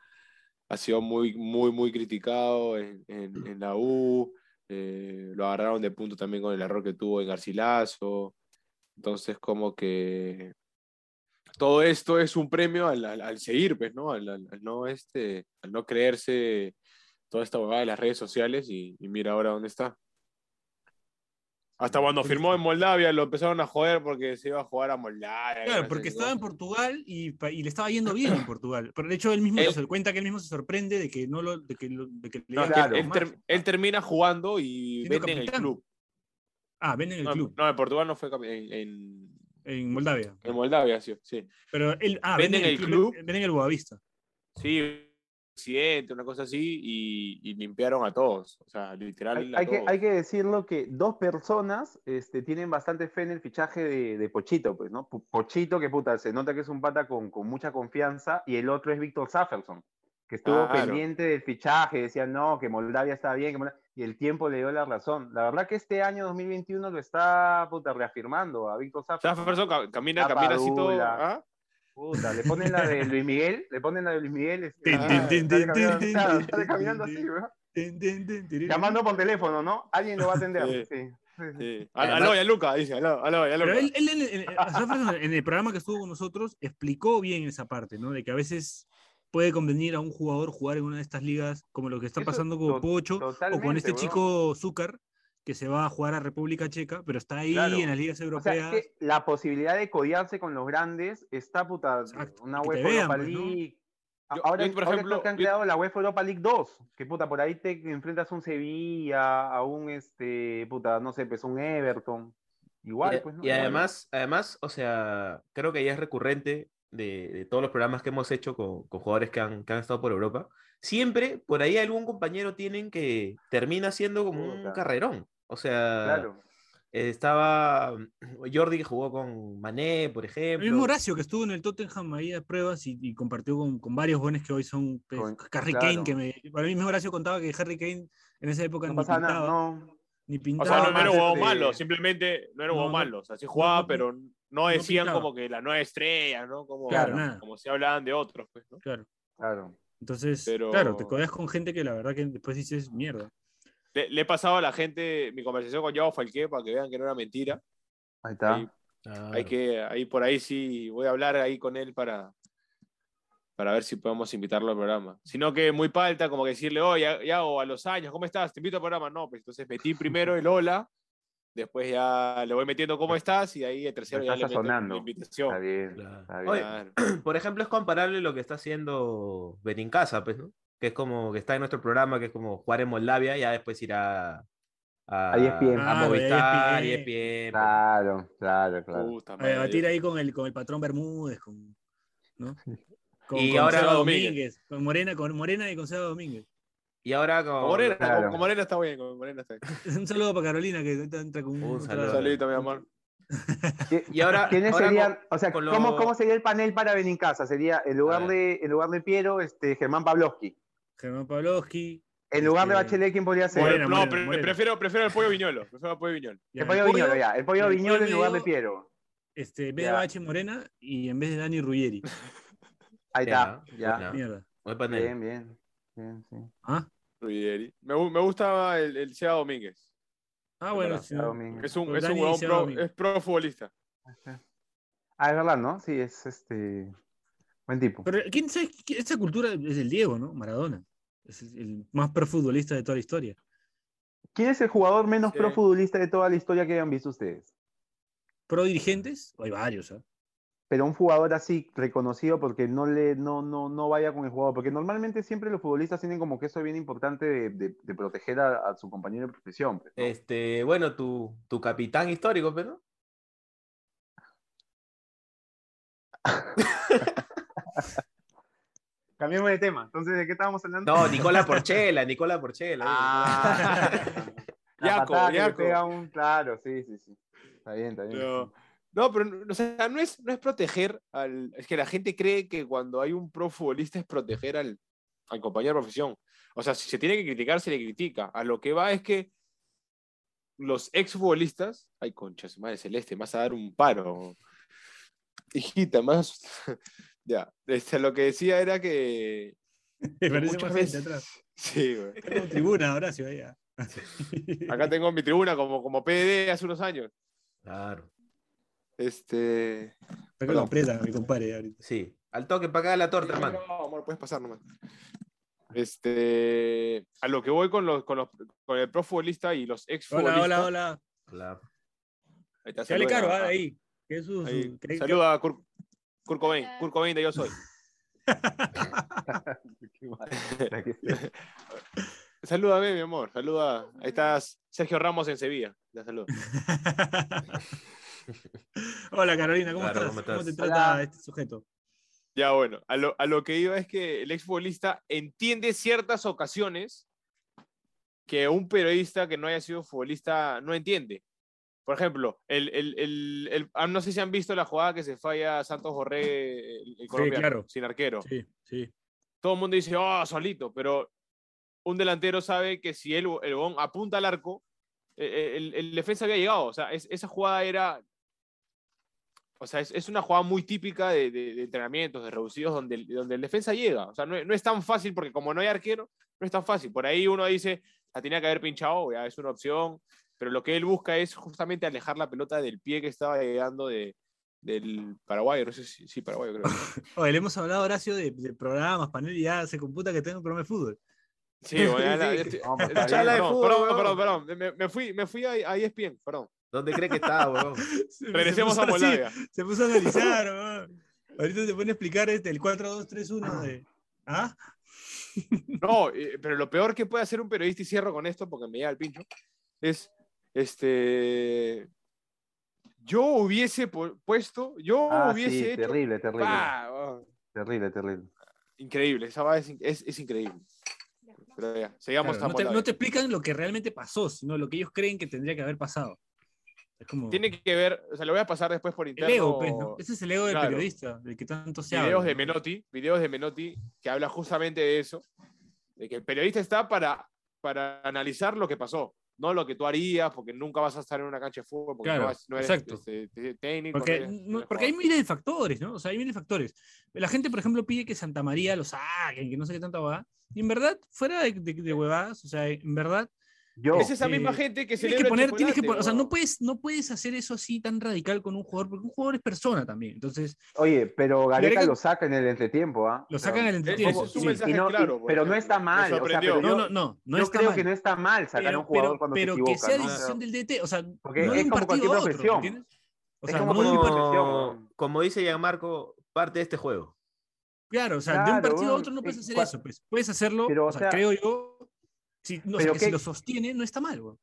ha sido muy, muy, muy criticado en, en- en la U. eh, lo agarraron de punto también con el error que tuvo en Garcilaso. Entonces, como que todo esto es un premio al, al- al seguir, pues, ¿no? Al, no, este, al no creerse toda esta huevada de las redes sociales y, y mira ahora dónde está. Hasta cuando firmó en Moldavia lo empezaron a joder porque se iba a jugar a Moldavia. Claro, porque estaba en. Portugal y, y le estaba yendo bien en Portugal. Pero de hecho, él mismo Él- se cuenta que él mismo se sorprende de que no lo, de que, lo- de que le No, Claro. él, mal. ter- él termina jugando y Siendo vende en el club. Ah, venden el No, club no, en Portugal no fue en, en, en Moldavia. en Moldavia, sí. Sí, Pero él, ah, Venden venden el club. Venden el Boavista. sí accidente, una cosa así, y, y limpiaron a todos. O sea, literal. Hay, a hay que, hay que decirlo que dos personas este, tienen bastante fe en el fichaje de, de Pochito, pues, ¿no? Po- Pochito, que puta, se nota que es un pata con, con mucha confianza, y el otro es Víctor Safferson, que estuvo pendiente del fichaje, decía, no, que Moldavia está bien, que Molda-", y el tiempo le dio la razón. La verdad que este año 2021 lo está, puta, reafirmando a Víctor Safferson. Jefferson ca- camina, camina así todo. ¿ah? Puta, le ponen la de Luis Miguel, le ponen la de Luis Miguel, este, Tin, ah, caminando- sale caminando así. Llamando por teléfono, ¿no? Alguien lo va a atender. Sí. sí. Además- Aló, ya Luca, dice, aló, aló, ya Pero Luca. él, él en, en- Jefferson, en el programa que estuvo con nosotros explicó bien esa parte, ¿no? De que a veces puede convenir a un jugador jugar en una de estas ligas, como lo que está pasando con Pocho o con este chico Zúcar, que se va a jugar a República Checa, pero está ahí Claro. en las ligas O sea, europeas. es que la posibilidad de codearse con los grandes está puta. Exacto, Una UEFA vean, Europa pues, ¿no? League. A- Yo- ahora, yo, por ahora ejemplo, que han yo- creado la UEFA Europa League 2. Que puta, por ahí te enfrentas a un Sevilla, a un este, puta, no sé, pues un Everton. Igual, y, pues, ¿no? y Igual. además, además, o sea, creo que ya es recurrente de, de todos los programas que hemos hecho con, con jugadores que han, que han estado por Europa. Siempre por ahí algún compañero tienen que termina siendo como un carrerón. O sea, Claro. eh, estaba Jordi que jugó con Mané, por El ejemplo. mismo Horacio que estuvo en el Tottenham ahí a pruebas y, y compartió con, con varios jóvenes que hoy son pues, Con- Harry claro. Kane, que me, para mí mismo Horacio contaba que Harry Kane en esa época No ni pintaba, nada, no. ni O pintaba. sea, no, era un juego este- malo, simplemente no era un No, malo. O sea, sí jugaba, no- pero no decían pintaba. como que la nueva estrella, ¿no? Como, Claro, nada. como si hablaban de otros, pues, ¿no? Claro. Claro. Entonces, Pero- claro, te codeas con gente que la verdad que después dices mierda. Le, le he pasado a la gente mi conversación con Yao Falqué para que vean que no era mentira. Ahí está. Ahí, Claro. hay que, ahí por ahí sí voy a hablar ahí con él para, para ver si podemos invitarlo al programa. Sino que muy palta, como que decirle, oye, Yao, a los años, ¿cómo estás? Te invito al programa. No, pues entonces metí primero el hola, después ya le voy metiendo cómo estás y ahí el tercero ya le meto la invitación. Está bien. Está bien. Oye, por ejemplo, es comparable lo que está haciendo Benincasa, pues, ¿no? Que es como que está en nuestro programa, que es como jugar en Moldavia, ya después irá a, A ESPN. a Ah, Movistar, de ESPN. Claro, claro, claro. Puta A debatir ahí con el, con el patrón Bermúdez, con, ¿no? [laughs] Con, Y con ahora Seba Domínguez. Domínguez, con Morena, con Morena y con Seba Domínguez. Y ahora con... Con Morena, Claro. con- con Morena está bien, con Morena está bien. [laughs] Un saludo para Carolina que ahorita entra con Un saludo. Un saludito, mi amor. ¿Qué- [laughs] Y ahora, ¿Quiénes ahora serían? con- o sea, ¿cómo, lo- ¿cómo sería el panel para Benincasa? Sería en lugar, A de, en lugar de Piero, este, Germán Pavlovsky. Germán Pavlovsky. En lugar de Este, Bachelet, ¿quién podría ser? Morena, no, Morena, pre- Morena. Prefiero, prefiero el pollo viñolo. Prefiero el pollo viñolo. ya, el pollo pollo, Viñolo, ya. El pollo el Viñolo en lugar de Piero. Este, en vez Ya. de Bache Morena y en vez de Dani Ruggeri. [laughs] Ahí está. Ya. Mierda. Bien, bien. bien sí. ¿Ah? Ruggeri. Me, me gusta el, el Seba Domínguez. Ah, bueno, sí. Es un, es un huevón pro, es pro futbolista. Ah, es verdad, ¿no? Sí, es este. Buen tipo. Pero ¿quién sabe? Esta cultura es el Diego, ¿no? Maradona. Es el- más pro futbolista de toda la historia. ¿Quién es el jugador menos Sí. pro futbolista de toda la historia que hayan visto ustedes? ¿Pro dirigentes? Hay varios, ¿ah? Pero un jugador así reconocido porque no le no, no, no vaya con el jugador. Porque normalmente siempre los futbolistas tienen como que eso bien importante de, de- de proteger a, a su compañero de profesión. pues, ¿no? Este, bueno, tu, tu capitán histórico, pero [laughs] Cambiemos de tema. Entonces, ¿de qué estábamos hablando? No, [laughs] Nicola Porchela, Nicola Porchela. Ah, [laughs] Yaco, Yaco. un- Claro, sí, sí, sí. Está bien, está bien. No, no, pero no, o sea, no, es, no es proteger al. Es que la gente cree que cuando hay un pro futbolista es proteger al, al compañero de profesión. O sea, si se tiene que criticar, se le critica. A lo que va es que los exfutbolistas. Ay, concha, su madre celeste, me vas a dar un paro. Hijita, más. Ya. Este, lo que decía era que. [laughs] Me parece muchas más gente atrás. [laughs] Sí, güey. Tengo tribuna, Horacio, ahí. [laughs] ah. Acá tengo mi tribuna como, como PD hace unos años. Claro, Este. Que lo Perdón. aprieta, mi compadre, ahorita. sí. Al toque para acá la torta, hermano. No, amor, puedes pasar nomás. Este, a lo que voy con, los, con, los, con el pro futbolista y los ex Hola, futbolistas. hola, hola. Claro. Ahí está, Dale caro, ah, ahí. Que es su- ahí. que- Saluda a Kurt, Kurt Cobain, Kurt Cobain de Yo Soy. [laughs] Salúdame, mi amor. Saluda. Ahí estás Sergio Ramos en Sevilla. Saludo. [laughs] Hola Carolina, ¿cómo Claro, estás? ¿cómo ¿Cómo, estás? te trata Hola. este sujeto? Ya bueno, a lo, a lo que iba es que el exfutbolista entiende ciertas ocasiones que un periodista que no haya sido futbolista no entiende. Por ejemplo, el, el- el- el- ah, no sé si han visto la jugada que se falla Santos Borré, el, colombiano, claro. sin arquero. Sí, sí. Todo el mundo dice, oh, solito, pero un delantero sabe que si él, el huevón apunta al arco, eh, el, el defensa había llegado. O sea, es- esa jugada era. O sea, es, es una jugada muy típica de, de- de entrenamientos, de reducidos, donde, donde el defensa llega. O sea, no, no es tan fácil, porque como no hay arquero, no es tan fácil. Por ahí uno dice, la tenía que haber pinchado, ya es una opción. Pero lo que él busca es justamente alejar la pelota del pie que estaba llegando de, del Paraguay. No sé si, sí, Paraguay, creo. [laughs] Oye, le hemos hablado, Horacio, de, de programas, panel y ya se computa que tengo un programa de fútbol. Sí, bueno, perdón, [laughs] [laughs] fútbol, perdón, weón. perdón, perdón, Me, me fui, me fui a, a ESPN, perdón. ¿Dónde cree que está, weón? Se- se Regresemos puso a Moldavia. Se puso a analizar, weón. Ahorita te pone a explicar este, el 4-2-3-1 de. ¿Ah? No, eh, pero lo peor que puede hacer un periodista, y cierro con esto porque me llega el pincho, es, este, yo hubiese pu- puesto, yo Ah, hubiese sí, hecho, terrible, terrible. ¡Pah! Oh, Terrible, terrible. increíble, esa va es, es, es increíble. Pero ya, sigamos Claro, no, te, no te explican lo que realmente pasó, sino lo que ellos creen que tendría que haber pasado. Es como. Tiene que ver, o sea, lo voy a pasar después por el interno. ego, pues, ¿no? Ese es el ego del Claro. periodista, del que tanto se videos habla. de Menotti, videos de Menotti que habla justamente de eso, de que el periodista está para, para analizar lo que pasó, no lo que tú harías, porque nunca vas a estar en una cancha de fútbol, porque Claro, no, vas- no eres este, te- técnico. Porque, no eres- no no- eres porque hay miles de factores, ¿no? O sea, hay miles de factores. La gente, por ejemplo, pide que Santa María lo saquen, que no sé qué tanta va. Y en verdad, fuera de, de, de huevadas, o sea, en verdad, Yo, Es esa misma eh, gente que se tienes que poner, tienes que poner- o sea, no puedes, no puedes hacer eso así tan radical con un jugador, porque un jugador es persona también. Entonces, oye, pero Gareca Gareca- lo saca en el entretiempo, ¿ah? lo sea, sacan en el entretiempo. Ese es un sí. y no- y- claro. por pero no está mal, o sea, pero No, yo- no, no, no yo está creo mal. que no está mal sacar a pero, un jugador pero- cuando pero se que equivoca, sea ¿no? decisión del DT, o sea, Porque no es un como partido cualquier otro, profesión. ¿entiendes? O Es sea, como no. Como, como dice Gianmarco, parte de este juego. Claro, o sea, de un partido a otro no puedes hacer eso, pues. Puedes hacerlo, Pero, o sea, sea, creo yo, si, no, pero que si lo sostiene, no está mal, weón.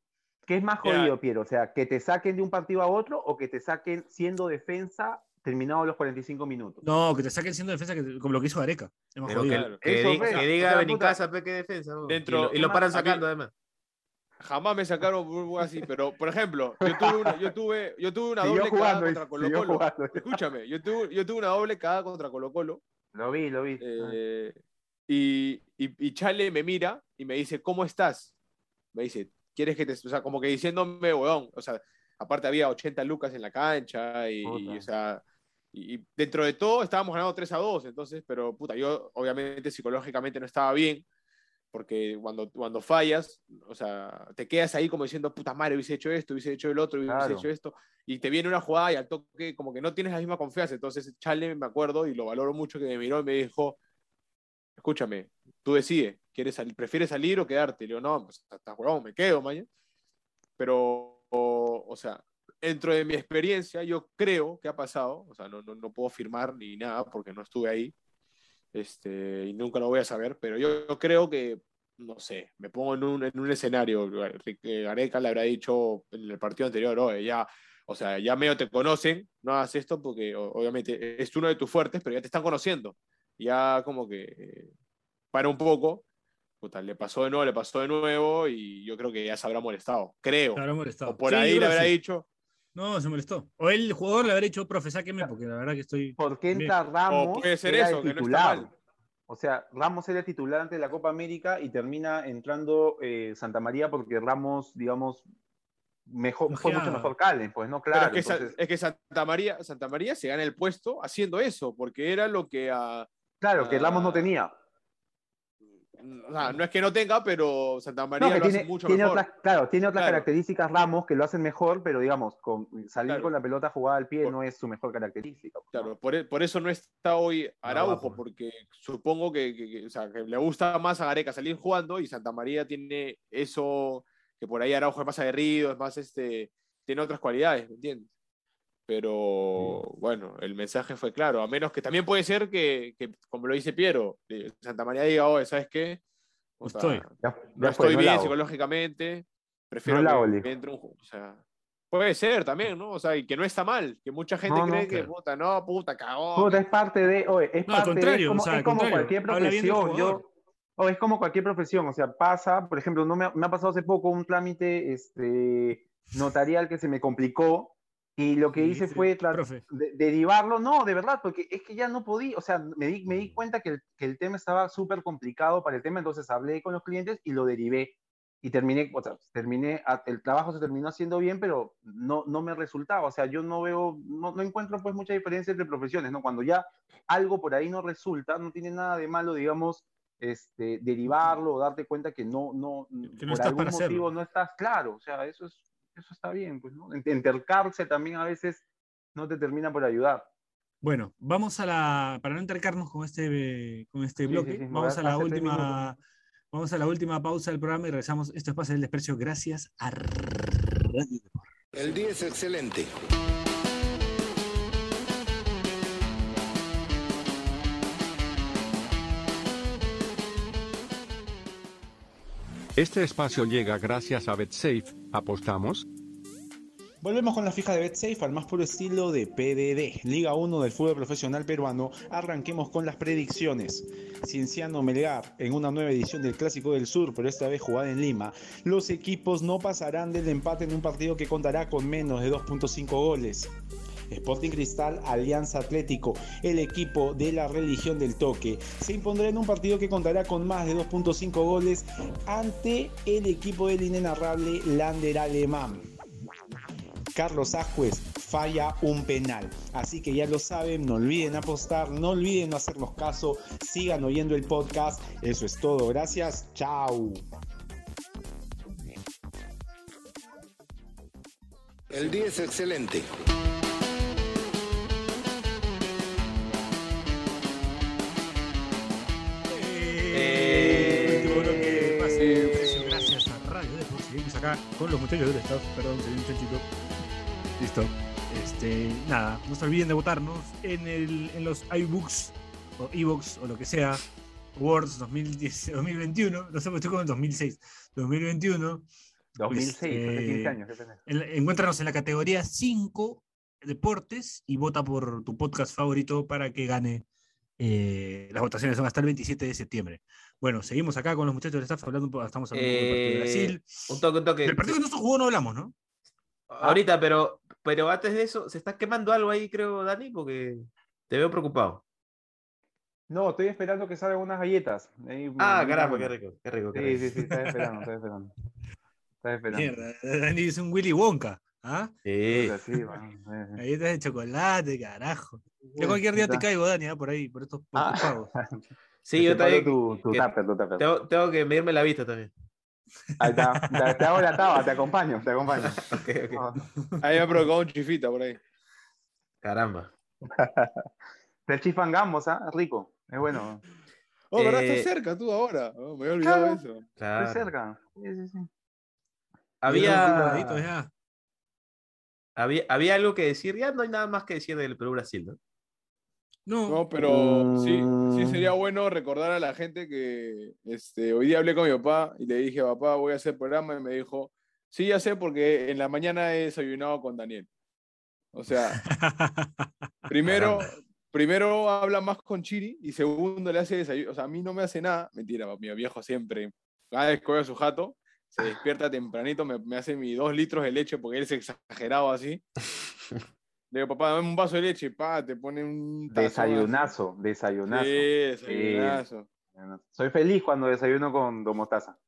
¿Qué es más jodido, Piero? O sea, que te saquen de un partido a otro o que te saquen siendo defensa terminados los 45 minutos. No, que te saquen siendo defensa que- como lo que hizo Areca. Es más Pero jodido. que, Claro. que diga sea, Benicasa, pe, que defensa. Dentro- y lo, y lo más- paran mí- sacando, además. Jamás me sacaron burbu así, pero por ejemplo, yo tuve una, yo tuve, yo tuve una doble jugando, cagada contra Colo Colo. jugando. [laughs] Escúchame, yo tuve, yo tuve una doble cagada contra Colo Colo. Lo vi, lo vi. Eh, y, y, y Chale me mira y me dice, ¿cómo estás? Me dice, ¿quieres que te...? O sea, como que diciéndome, weón, o sea, aparte había 80 lucas en la cancha y, y, o sea, y, y dentro de todo estábamos ganando 3 a 2, entonces, pero puta, yo obviamente psicológicamente no estaba bien, porque cuando, cuando fallas, o sea, te quedas ahí como diciendo, puta madre, hubiese hecho esto, hubiese hecho el otro, hubiese Claro. hecho esto, y te viene una jugada y al toque como que no tienes la misma confianza, entonces Chale me acuerdo y lo valoro mucho que me miró y me dijo, escúchame, tú decides, ¿quieres salir, ¿prefieres salir o quedarte? Le digo, no, pues hasta huevón, me quedo, mañana. Pero, o, o sea, dentro de mi experiencia, yo creo que ha pasado, o sea, no, no, no puedo afirmar ni nada porque no estuve ahí, este, y nunca lo voy a saber, pero yo, yo creo que, no sé, me pongo en un, en un escenario, Gareca le habrá dicho en el partido anterior, oye, ya, o sea, ya medio te conocen, no hagas esto porque obviamente es uno de tus fuertes, pero ya te están conociendo, ya como que eh, para un poco, puta, le pasó de nuevo, le pasó de nuevo y yo creo que ya se habrá molestado, creo. Se habrá molestado. O por Sí, ahí le habrá sí. dicho, No, se molestó. O el jugador le habrá dicho, profe, sáqueme, porque la verdad que estoy. ¿Por qué Bien. entra Ramos? o puede ser era eso, el que no está titular? mal. O sea, Ramos era titular ante la Copa América y termina entrando eh, Santa María porque Ramos, digamos, mejor, fue mucho mejor Calen, pues no, Pero claro. es que, entonces- es que Santa, María, Santa María se gana el puesto haciendo eso, porque era lo que a, claro, que Ramos no tenía. O sea, no es que no tenga, pero Santa María No, lo hace tiene, mucho tiene mejor. otras, claro, tiene otras Claro. características Ramos que lo hacen mejor, pero digamos, con, salir Claro. con la pelota jugada al pie Por- no es su mejor característica. pues, ¿no? Claro, por, e- por eso no está hoy Araujo, porque supongo que, que- que- o sea, que le gusta más a Gareca salir jugando y Santa María tiene eso, que por ahí Araujo es más aguerrido, es más este, tiene otras cualidades, ¿me entiendes? Pero bueno, el mensaje fue claro, a menos que también puede ser que, que, como lo dice Piero, Santa María diga, oye, ¿sabes qué? O sea, Estoy. Ya- no ya fue, estoy no bien psicológicamente, prefiero No que me entre un o sea, puede ser también, ¿no? O sea, y que no está mal, que mucha gente No, no, cree que, claro. puta, no, puta, cagó. Puta, es parte de, oye, es No, parte de- contrario, es como, o sea, es como contrario, cualquier profesión. Yo, o es como cualquier profesión, o sea, pasa, por ejemplo, no me, ha- me ha pasado hace poco un trámite este, notarial que se me complicó y lo que hice fue de- derivarlo, no, de verdad, porque es que ya no podía, o sea, me di, me di cuenta que el, que el tema estaba súper complicado para el tema, entonces hablé con los clientes y lo derivé. Y terminé, o sea, terminé, el trabajo se terminó haciendo bien, pero no, no me resultaba. O sea, yo no veo, no, no encuentro pues mucha diferencia entre profesiones, ¿no? Cuando ya algo por ahí no resulta, no tiene nada de malo, digamos, este, derivarlo o darte cuenta que no, no, Que no por algún motivo hacerlo. no estás claro. O sea, eso es, eso está bien, pues, ¿no? Ent- Entercarse también a veces no te termina por ayudar. Bueno, vamos a la, para no entercarnos con este, con este bloque, sí, sí, vamos a la última, vamos a la última pausa del programa y regresamos. Esto es Pase del Desprecio gracias a Radio. El día es excelente. Este espacio llega gracias a BetSafe. ¿Apostamos? Volvemos con la fija de BetSafe al más puro estilo de PDD, Liga 1 del fútbol profesional peruano. Arranquemos con las predicciones. Cienciano Melgar en una nueva edición del Clásico del Sur, pero esta vez jugada en Lima. Los equipos no pasarán del empate en un partido que contará con menos de 2.5 goles. Sporting Cristal, Alianza Atlético, el equipo de la religión del toque, se impondrá en un partido que contará con más de 2.5 goles ante el equipo del inenarrable Lander Alemán. Carlos Ascuez falla un penal. Así que ya lo saben, no olviden apostar, no olviden no hacernos caso, sigan oyendo el podcast. Eso es todo, gracias, chao. El día es excelente. Eh, último bloque de Pase del Desprecio gracias a Radio Depor. Seguimos acá con los muchachos del staff. Perdón, se viene un chanchito. Listo. Este, nada, no se olviden de votarnos en, el, en los iBooks o ebooks o lo que sea. Awards 2010, 2021, no sé, estoy con el 2006, 2021. 2006, hace 15 eh, años. En encuéntranos en la categoría 5 deportes y vota por tu podcast favorito para que gane. Eh, las votaciones son hasta el 27 de septiembre. Bueno, seguimos acá con los muchachos del staff hablando un poco, estamos hablando del partido de Eh, Brasil. Un toque, un toque. Del partido que no se jugó no hablamos, ¿no? Ahorita, pero, pero antes de eso, se está quemando algo ahí, creo, Dani, porque te veo preocupado. No, estoy esperando que salgan unas galletas. Ahí, Ah, caramba, qué rico, qué rico. qué Sí, rico. sí, sí, estaba esperando, estaba esperando. Mierda, Dani es un Willy Wonka. ¿ah? Sí. Galletas de chocolate, carajo. Yo cualquier día te caigo, Dani, ¿ah? por ahí, por estos, por estos Ah. pagos. [laughs] Sí, yo también. Tu, tu que- tupper, tu tupper. Tengo, tengo que medirme la vista también. Ahí está. [laughs] Te, te hago la taba, te acompaño, te acompaño. [laughs] Ah. Ahí me ha provocado un chifita por ahí. Caramba. Te chifangamos, ¿ah? Rico. Es bueno. Oh, ¿verdad? Eh, Estás cerca tú ahora. Oh, me había olvidado Claro. eso. Claro. Estoy cerca. Sí, sí, sí. Había, había, había algo que decir. Ya no hay nada más que decir del Perú-Brasil, ¿no? No, No, pero sí, sí Mm. sería bueno recordar a la gente que este, hoy día hablé con mi papá y le dije, papá, voy a hacer programa y me dijo, sí, ya sé, porque en la mañana he desayunado con Daniel. O sea, [laughs] primero, primero habla más con Chiri y segundo le hace desayuno. O sea, a mí no me hace nada. Mentira, mi viejo siempre, cada vez que voy a su jato, se despierta tempranito, me, me hace mis dos litros de leche porque él es exagerado así. [laughs] Le digo, papá, dame un vaso de leche, pa, te pone un así. Desayunazo, desayunazo. Sí, desayunazo. Soy feliz cuando desayuno con Domotaza.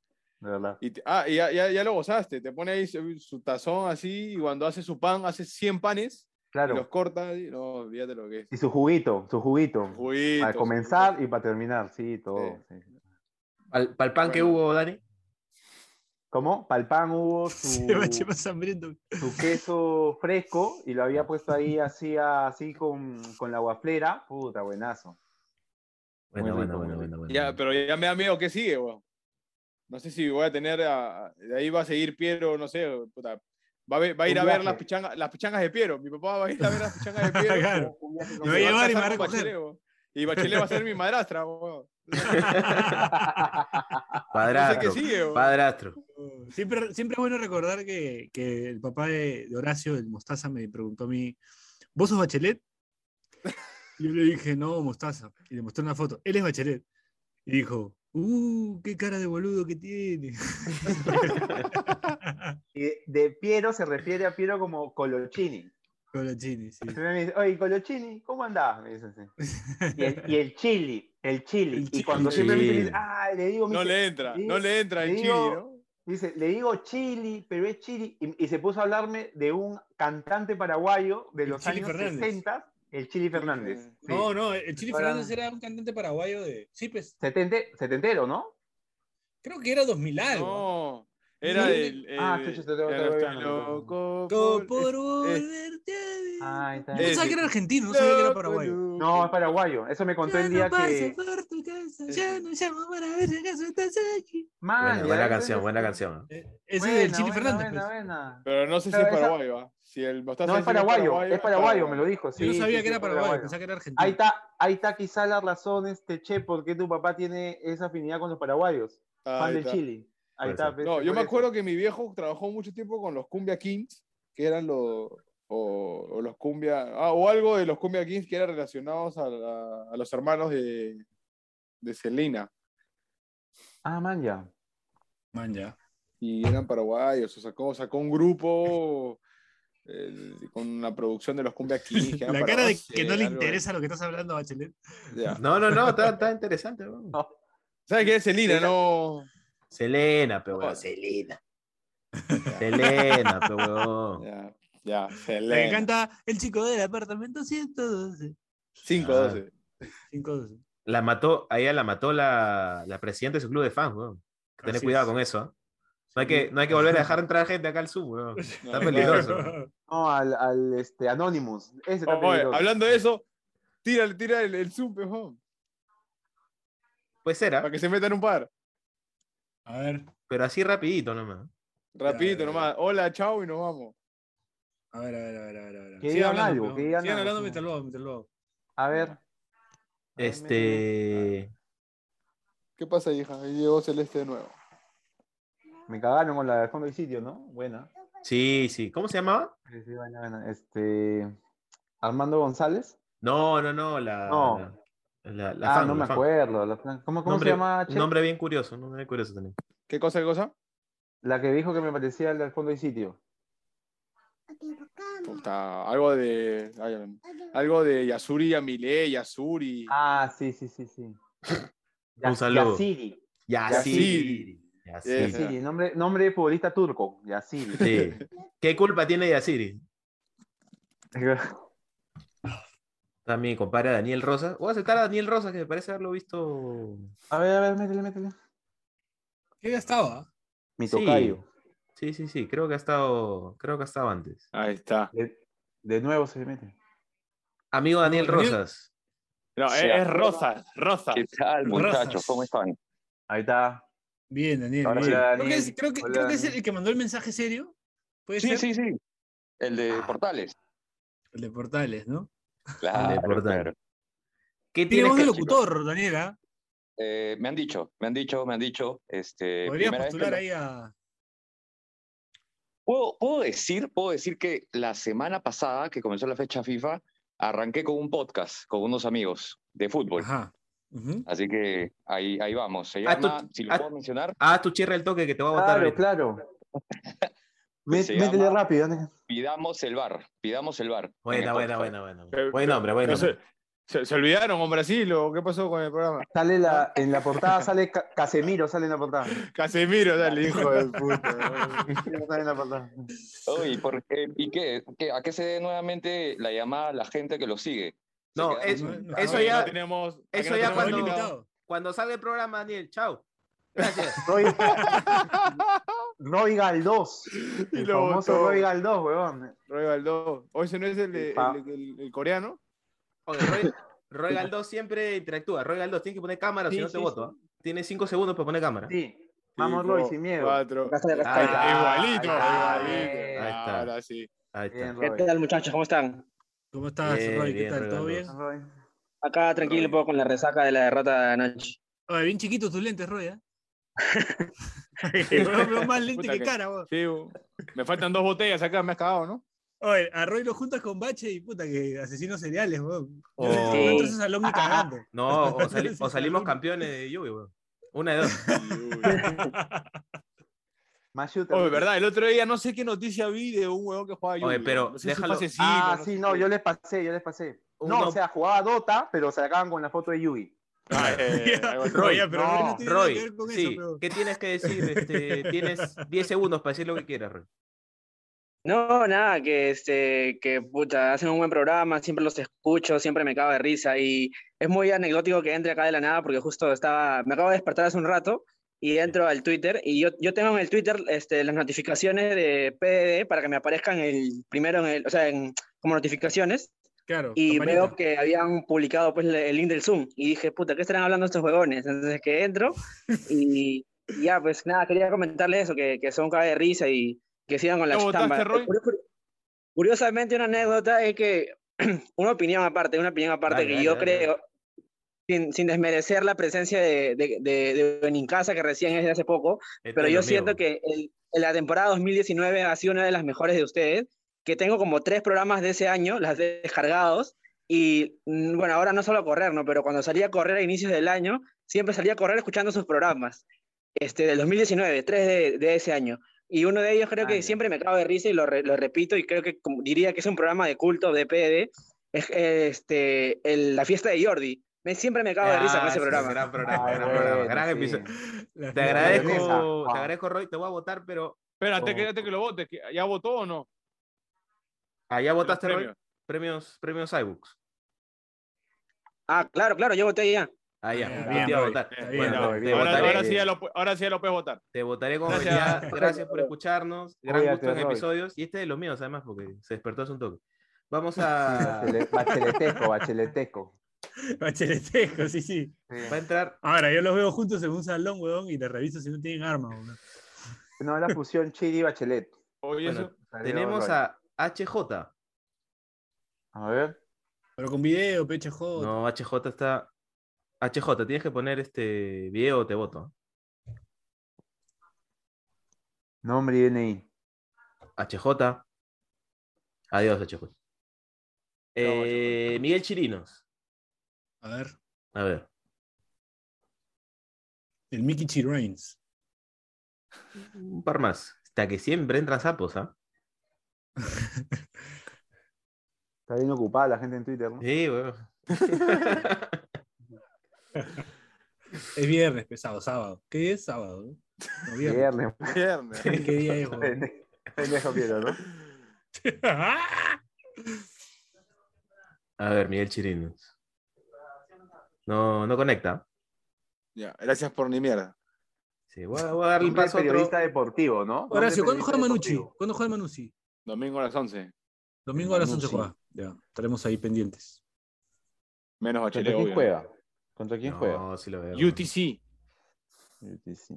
De verdad. Y te- ah, y ya, ya, ya lo gozaste, te pone ahí su, su tazón así y cuando hace su pan, hace 100 panes y los Claro. corta. Y, no, olvídate lo que es. Y su juguito, su juguito. Juguito, Para comenzar y para terminar, sí, todo. sí. Para el pan que hubo, Dani. ¿Cómo? Para el pan hubo [laughs] su, queso fresco y lo había puesto ahí así, así con, con la guaflera. Puta, buenazo. Bueno, bueno, rico, bueno, bueno, bueno. Ya, pero ya me da miedo que sigue, weón. No sé si voy a tener. a- de ahí va a seguir Piero, no sé, puta, Va a, ver- va a ir a ver las pichangas, las pichangas de Piero. Mi papá va a ir a ver las pichangas de [laughs] Piero. Claro. Me va a llevar y me va a recoger. Bachelet. Y Bachelet va a ser mi madrastra. Weón. [laughs] No sé Padrastro. sigue. Siempre, siempre es bueno recordar que, que el papá de, de Horacio, el Mostaza, me preguntó a mí, ¿vos sos Bachelet? Y yo le dije, no, Mostaza. Y le mostré una foto. Él es Bachelet. Y dijo, ¡uh, qué cara de boludo que tiene! [laughs] Y de- de Piero se refiere a Piero como Colochini. Colochini, sí. Me dice, Oye, Colochini, ¿cómo andás? Me dice así. Y el, y el chili, el chili. El y cuando siempre me dice, ah, le digo, No dice, le entra, no digo- le entra el le chili, digo- ¿no? Dice, le digo chili, pero es chili. Y, y se puso a hablarme de un cantante paraguayo de los años Fernández. 60, el Chili Fernández. Sí. No, no, el Chili Fernández era un cantante paraguayo de... Sí, pues, Setente- setentero, ¿no? creo que era 2000 algo. No, era Sí. el. Ah, el- chucha, te tengo- anotar. loco por- volverte a ver. Ahí está. Yo pensaba ese. que era argentino, no sabía que era paraguayo. No, es paraguayo. Eso me contó el día que. por tu casa, ya no llamo para ver si acaso estás aquí. Man, Buena, ya, buena ese- canción, buena canción. Eh, Ese Buena, es el Chili Fernández. buena, pues. buena. Pero no sé si es esa- paraguayo. ¿ah? Si el No, es que paraguayo, es paraguayo, me lo dijo. Yo no sí, sabía sí, que era sí, paraguayo, pensaba que era argentino. Ahí está, ahí está quizá la razón, este Che, por qué tu papá tiene esa afinidad con los paraguayos. Fan Ahí del. Chile. Ahí está. pues, No, yo me eso. acuerdo que mi viejo trabajó mucho tiempo con los Cumbia Kings, que eran los. O, o los Cumbia. ah, o algo de los Cumbia Kings que eran relacionados a, la- a los hermanos de, de Selena. Ah, man, ya. Man, ya. Y eran paraguayos. O sacó, sacó un grupo eh, con una producción de los Cumbia Kings. [laughs] La cara de que no le de- interesa lo que estás hablando, Bachelet. ya. No, no, no, está, está interesante. weón. [laughs] ¿Sabes qué es Selena? No. Selena, pero weón. Selena. [laughs] Selena, pero weón. [laughs] Ya, ya, Selena. canta el chico del apartamento 112. 5-12. 512. La mató, a ella la mató la, la presidenta de su club de fans, weón. Tener Así cuidado es. con eso. ¿ah? No hay, que, no hay que volver a dejar [laughs] entrar gente acá al Zoom, weón. Está peligroso. No, al, al este, Anonymous. Ese está peligroso. hablando de eso, tira, tira el, el zoom, pejón, Puede ser, ¿ah? para que se metan un par. A ver, pero así rapidito nomás. Rapidito nomás. Hola, chao y nos vamos. a ver, a ver, a ver, a ver. a ver. Que digan hablando, algo, que digan Sigan hablando mientras lo hago, mientras lo hago. A ver. A. Este. ¿Qué pasa, hija? Ahí llegó Celeste de nuevo. Me cagaron con la de fondo del sitio, ¿no? Buena. Sí, sí. ¿Cómo se llamaba? Sí, sí, buena, buena. Este. Armando González. No, no, no. La, No. La, la- ah, fan, no la me fan. acuerdo. la. ¿Cómo, cómo Nombre, se llama? un Che? nombre bien curioso, un nombre bien curioso también. ¿Qué cosa, qué cosa? La que dijo que me parecía el del fondo del sitio. Puta, algo de. ay, algo de Yasuri Yamile, Yasuri. Ah, sí, sí, sí, sí. [laughs] Un saludo. Yasiri. Yasiri. Yasiri. Yasiri, nombre, nombre de futbolista turco. Yasiri. Sí. ¿Qué culpa tiene Yasiri? [laughs] Está mi compadre Daniel Rosa. Voy a aceptar a Daniel Rosa, que me parece haberlo visto. A ver, a ver, métele, métele. ¿Qué ya estaba? Mi Sí. tocayo. Sí, sí, sí. Creo que ha estado. Creo que ha estado antes. Ahí está. De, de nuevo se le mete. Amigo Daniel Daniel- Rosas. No, es, es Rosa, Rosa. ¿Qué tal, muchachos? Rosas. ¿Cómo están? Ahí está. Bien, Daniel. Bien. sí, Creo, que Daniel. es, creo, que, Hola, creo que es Daniel. el que mandó el mensaje serio. ¿Puede Sí, ser? sí, sí. El de Ah. Portales. El de Portales, ¿no? Claro. ¿Qué Tiene voz de locutor, Daniela. Eh, me han dicho, me han dicho, me han dicho. Este, que postular lo- ahí a. ¿Puedo, puedo decir, puedo decir que la semana pasada que comenzó la fecha FIFA, arranqué con un podcast con unos amigos de fútbol. Ajá. Así que ahí, ahí vamos. Se Ah, tú- llama, si lo ah, puedo mencionar, Ah, tu chirra el toque que te va a Claro, ahorita. claro. [laughs] Métele llama- rápido. Daniel. pidamos el bar, pidamos el bar. en Buena, Spotify. buena, buena, buena. Pero- Buen nombre, buen nombre. se, olvidaron con Brasil o qué pasó con el programa? Sale la, en la portada, sale Ca- Casemiro, sale en la portada. Casemiro, dale, hijo de puta. Sale en la portada. Oye, ¿por qué- ¿y qué, qué- ¿A qué se debe nuevamente la llamada a la gente que lo sigue? No, es- no, eso No, ya- no tenemos, ¿a qué eso no ya tenemos cuando-? Cuando salga el programa, Daniel, chao. Gracias. [laughs] Roy, Galdós. [laughs] Y El lo famoso botó. Roy Galdós, weón. Roy Galdós. ¿O ese no es el, el, el- el coreano? Oye, Roy, Roy Galdós siempre interactúa. Roy Galdós tiene que poner cámara, si Sí, no te sí, voto. ¿ah? Tiene cinco segundos para poner cámara. Sí. Vamos, Roy, sin miedo. cuatro. Ah, igualito, ahí está, igualito. Ahí está. Ahora sí. Ahí está. Bien, ¿Qué tal, muchachos? ¿Cómo están? ¿Cómo estás, Bien, Roy? ¿Qué bien, tal? ¿Todo bien? Roy. Acá tranquilo un poco con la resaca de la derrota de anoche. Oye, bien chiquitos tus lentes, Roy, ¿eh? [laughs] Veo- veo más lente Puta que que- cara, vos. Sí, me faltan dos botellas acá, me has cagado, ¿no? Oye, a Roy lo juntas con Bache y puta que asesinos seriales. Yo Oh. no Sí. entro a ese salón ni cagando. [laughs] No, o, sali- [laughs] Sí, o salimos campeones de Yubi, weón. Una de dos. Oye, verdad, el otro día no sé qué noticia vi de un huevón que juega Oye, Yu-Gi-Oh! pero no sé si déjalo- asesino, Ah, no sí, no, yo les pasé, yo les pasé. No, o sea, jugaba Dota, pero se acaban con la foto de Yugi. Ah, eh. [laughs] Roy, pero Roy no no, tiene nada que Roy, ver con sí, eso, pero- ¿qué tienes que decir? Este, [laughs] tienes 10 segundos para decir lo que quieras, Roy. No, nada, que este, que puta, hacen un buen programa, siempre los escucho, siempre me cago de risa y es muy anecdótico que entre acá de la nada porque justo estaba, me acabo de despertar hace un rato y entro al Twitter y yo, yo tengo en el Twitter este, las notificaciones de PDD para que me aparezcan el primero en el, o sea, en, como notificaciones Claro. y campanita. veo que habían publicado pues el link del Zoom y dije, puta, ¿qué estarán hablando estos huevones? Entonces que entro y, [laughs] y ya, pues nada, quería comentarles eso, que, que son caga de risa y que sigan con la ¿No votaste, chamba. Curio- Curiosamente, una anécdota es que, [clears throat] una opinión aparte, una opinión aparte Dale, que dale, yo dale, creo, sin, sin desmerecer la presencia de, de, de, de Benincasa, que recién es de hace poco, Este pero yo siento que el- en la temporada 2019 ha sido una de las mejores de ustedes, que tengo como tres programas de ese año, las de- descargados, y mm, bueno, ahora no solo a correr, ¿no? Pero cuando salía a correr a inicios del año, siempre salía a correr escuchando sus programas, este, del 2019, tres de, de ese año. Y uno de ellos creo Ah, que siempre me cago de risa y lo, re- lo repito y creo que como diría que es un programa de culto de PD, es este, el- la fiesta de Jordi. Me, siempre me cago de risa con Ah, ese sí, programa. Gran programa, Ay, gran programa, gran sí. episodio. Te agradezco, te agradezco, Roy, te voy a votar, pero Espérate, Oh. quédate que lo vote. que- ¿Ya votó o no? Allá votaste, Los Roy. premios. Premios, premios iBooks. Ah, claro, claro, yo voté ya. Ah, ya, Ah, bien, votar. Bueno, te. Ahora, votaré, ahora sí ya lo, ahora sí ya lo puedes votar. te votaré como Gracias. ya. [laughs] Gracias por escucharnos. Gran gusto en Roy. episodios. Y este es de los míos, además, porque se despertó hace un toque. Vamos [laughs] a. Bachele- Bacheleteco, bacheleteco. Bacheleteco, sí, sí. Va a entrar. Ahora, yo los veo juntos en un salón, weón, y te reviso si no tienen armas, weón. No, la fusión Chiri Bachelet. Oye, Bueno, eso. Tenemos Roy. a HJ. A ver. Pero con video, PHJ. No, HJ está. HJ, tienes que poner este video o te voto. Nombre y DNI. HJ. Adiós, HJ. Eh, Miguel Chirinos. A ver, A ver. el Mickey Chirains. Un par más. Hasta que siempre entran sapos, ¿ah? Está bien ocupada la gente en Twitter, ¿no? Sí, weón. [laughs] Es viernes, pesado, sábado. ¿Qué día es sábado? ¿no? Viernes. Viernes. Viernes. ¿Qué día es, weón? [laughs] Pendejo Piero, ¿no? [laughs] A ver, Miguel Chirinos. No, no conecta. Ya, gracias por ni mierda. Sí, voy a, voy a darle un paso a otro. periodista deportivo, ¿no? Horacio, ¿cuándo juega Manucci? ¿Cuándo juega Manucci? Domingo a las 11. Domingo a las 11 Manucci. juega. Ya, estaremos ahí pendientes. Menos ¿Contra Bachelet, quién obvio. juega? ¿Contra quién juega? No, sí lo veo. UTC. UTC.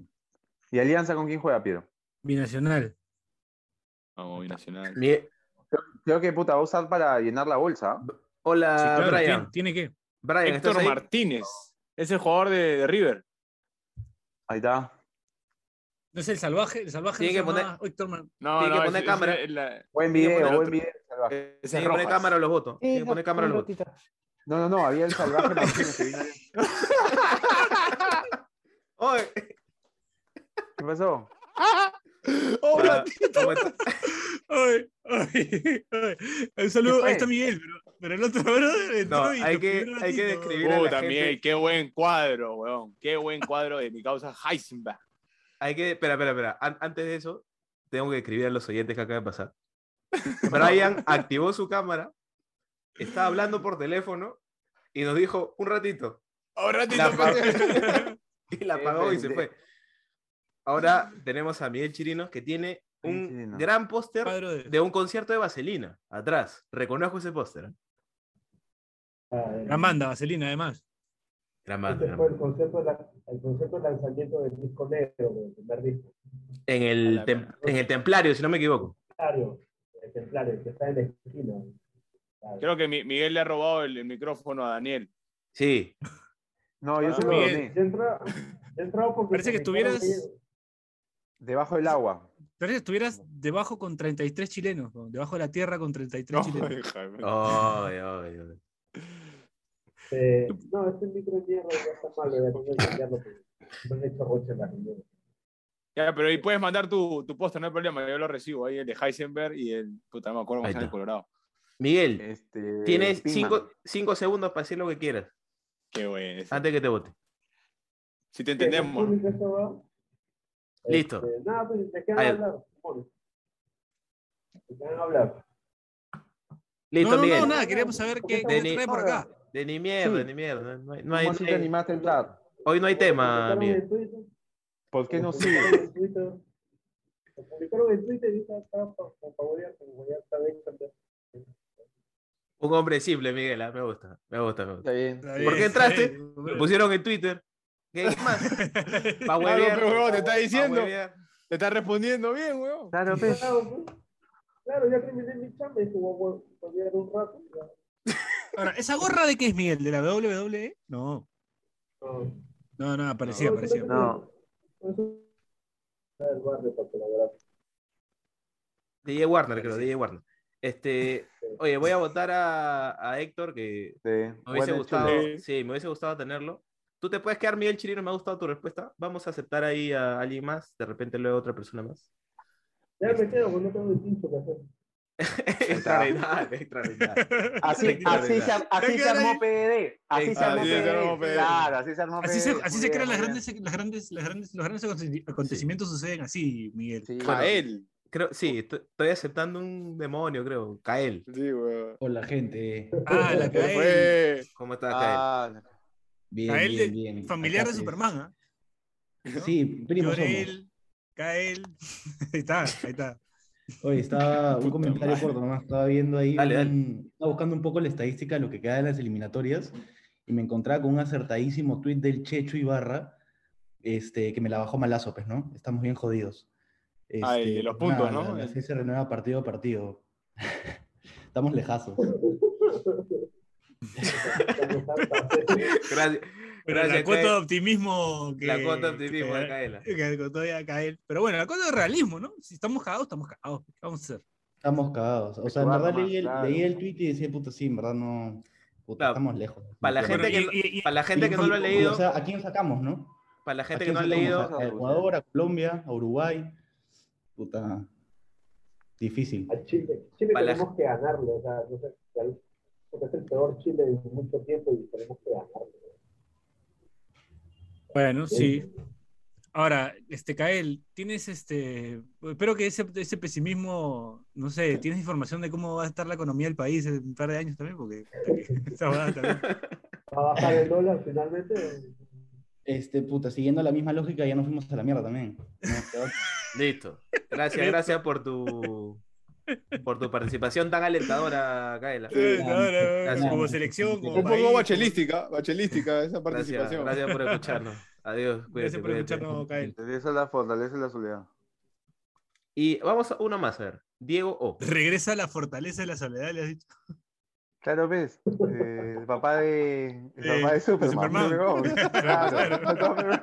¿Y Alianza con quién juega, Piero? Binacional. Vamos, binacional. Creo que puta va a usar para llenar la bolsa. Hola, Sí, claro, Brian. tiene, tiene que. Brian, ¿estás Héctor? Martínez. Es el jugador de, de River. Ahí está. ¿No es el salvaje? El salvaje Tiene no que Héctor Man- No, Tiene que no, poner ese- cámara. es la- Buen Tiene video, poner buen otro. video. salvaje. es Tiene que poner cámara a los votos. Tiene que poner cámara a los votos. No, no, no, había el salvaje Martínez [laughs] que vino ahí. [laughs] Oye, ¿Qué pasó? hola, ¿cómo estás? Ay, ay, ay. Un saludo, ahí está Miguel, pero, pero el otro brother No, hay que- hay que ratito. describir- a la Puta, gente. Qué buen cuadro, weón. Qué buen cuadro de mi causa Heisenberg. Hay que, espera, espera, espera. An- antes de eso, tengo que escribir a los oyentes que acaba de pasar. [laughs] Brian activó su cámara, estaba hablando por teléfono y nos dijo un ratito. Ahora La apagó, [laughs] [laughs] y la apagó y se fue. Ahora tenemos a Miguel Chirinos que tiene un gran póster de- de un concierto de Vaselina atrás. Reconozco ese póster. Gran banda, Vaselina, además. Gran banda, gran fue el concepto, de la- el concepto de lanzamiento del disco negro, del primer disco. En el, tem- en el Templario, si no me equivoco. Templario, el templario, que está en la esquina. Creo que Mi- Miguel le ha robado el, el micrófono a Daniel. Sí. No, yo Ah, se lo Miguel. doné. Yo entraba, yo entraba porque Parece que estuvieras- Debajo del agua. Parece que estuvieras debajo con 33 chilenos, ¿no? debajo de la tierra con 33 No, chilenos. Ay, ay, ay. Eh, no, este micro de mierda ya está malo, ya tengo que cambiarlo porque me han hecho roche en la reunión. Ya, pero ahí puedes mandar tu, tu no hay problema, yo lo recibo. Ahí el de Heisenberg y el. Puta, no me acuerdo cómo se llama el está. Colorado. Miguel, Este, tienes cinco, cinco segundos para decir lo que quieras, Qué bueno. antes que te vote. Si te entendemos. ¿no? ¿Qué es? Listo. Este, nada, pues, ¿de qué van Ahí. a hablar? Bueno, ¿De qué van a hablar? Listo, no, no, Miguel. no, nada, queríamos saber qué, qué trae por acá. De ni mierda, Sí. ni mierda. No hay, no hay- ¿Cómo así no te hay- animaste a entrar? hoy no hay tema, Twitter, ¿Por qué no publicaron sigue? en Twitter, Lo publicaron en Twitter y ya está bien cambiado. Un hombre simple, Miguel. ah, Me gusta, me gusta, me gusta. Está bien. Está ¿Por bien, qué está entraste? bien. Lo pusieron en Twitter. ¿Qué más? [laughs] Pa' Ah, huevear. pero huevón, te está diciendo. Te está respondiendo bien, weón. Claro, pues. Claro, pues. Claro, ya terminé mi chamba y voy a volver un rato. ya. Ahora, ¿esa gorra de qué es, Miguel? ¿De la WWE? No. No, No, no, parecía, no. DJ Warner, creo, DJ Warner. Este, oye, voy a votar a, a Héctor, que Sí. me hubiese gustado. Sí, me hubiese gustado tenerlo. Tú te puedes quedar, Miguel Chirino, me ha gustado tu respuesta. Vamos a aceptar ahí a alguien más, de repente luego otra persona más. Ya me quedo, pues no tengo el pincho que hacer. [laughs] extraordinario, extraordinario. [laughs] Así, así, se, así se armó PDD. Así se armó Así se armó PDD. PDD. Claro, así se armó Así se, PDD. así se bien, crean las grandes, las grandes, las grandes, los grandes aconte- acontecimientos suceden así, Miguel. Sí. Kael. Creo, sí, estoy, aceptando un demonio, creo. Kael. Sí, weón. Hola, gente. Ah, la ¿Qué Kael. fue? ¿Cómo estás, Kael? Ah, Bien, Kael bien, bien. familiar Acá, de. Superman, ¿ah? Sí, primos somos. Llorel, Kael. [laughs] ahí está, ahí está. Oye, estaba un Puta comentario madre. corto nomás. Estaba viendo ahí, Dale, dale. un- estaba buscando un poco la estadística de lo que queda de las eliminatorias y me encontraba con un acertadísimo tuit del Checho Ibarra, este, que me la bajó malazo, pues, ¿no? Estamos bien jodidos. Ah, el de Este, los puntos, nada, ¿no? La, la El- serie se renueva partido a partido. [laughs] Estamos lejazos. [laughs] Gracias. Pero Gracias, la cuota de optimismo que. La cuota de optimismo de que- Kaela. que. Pero bueno, la cuota de realismo, ¿no? Si estamos cagados, estamos cagados. ¿Qué vamos a hacer? Estamos cagados. O sea, en verdad leí el, claro. leí el tweet y decía, puta, sí, en verdad no. Puta, Claro, estamos lejos. Para la Bueno, gente que, y- y- para la gente Y- que no lo ha leído, O sea, ¿a quién sacamos, no? para la ¿A gente que no ha leído, A Ecuador, a Colombia, a Uruguay. Puta. Difícil. A Chile. Chile Para la- tenemos que ganarle, o sea, no sé, porque es el peor Chile en mucho tiempo y tenemos que ganarle. Bueno, sí. Ahora, este Kael, tienes este. Espero que ese, ese pesimismo, no sé, tienes información de cómo va a estar la economía del país en un par de años también, porque [laughs] esa huevada también. [laughs] ¿Va a bajar el dólar finalmente? Este, puta, siguiendo la misma lógica, ya nos fuimos a la mierda también. [laughs] Listo. Gracias, gracias por tu por tu participación tan alentadora, Kaela. Eh, como selección, como Un país, poco como- bachelística, bachelística esa participación. gracias por escucharnos. [laughs] Adiós, cuídate, Gracias por cuídate. escucharnos, Kael. Fortaleza la fortaleza y la soledad. Y vamos a uno más, a ver. Diego O. Regresa a la fortaleza de la soledad, le has dicho. Claro, ves. Eh, el papá de. El Eh, papá de de Superman. Superman. [laughs]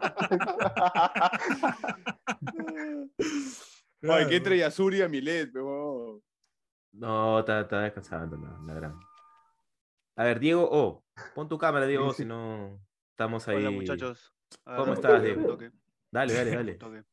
[laughs] Ay, Claro. que entre Yasuri a Milet, pero. No, está, está descansando, la, la gran. A ver, Diego O. Pon tu cámara, Diego, O, Sí, sí. si no estamos ahí. Hola muchachos. ¿Cómo estás, Diego? toque, Dale, dale, dale. [laughs] toque.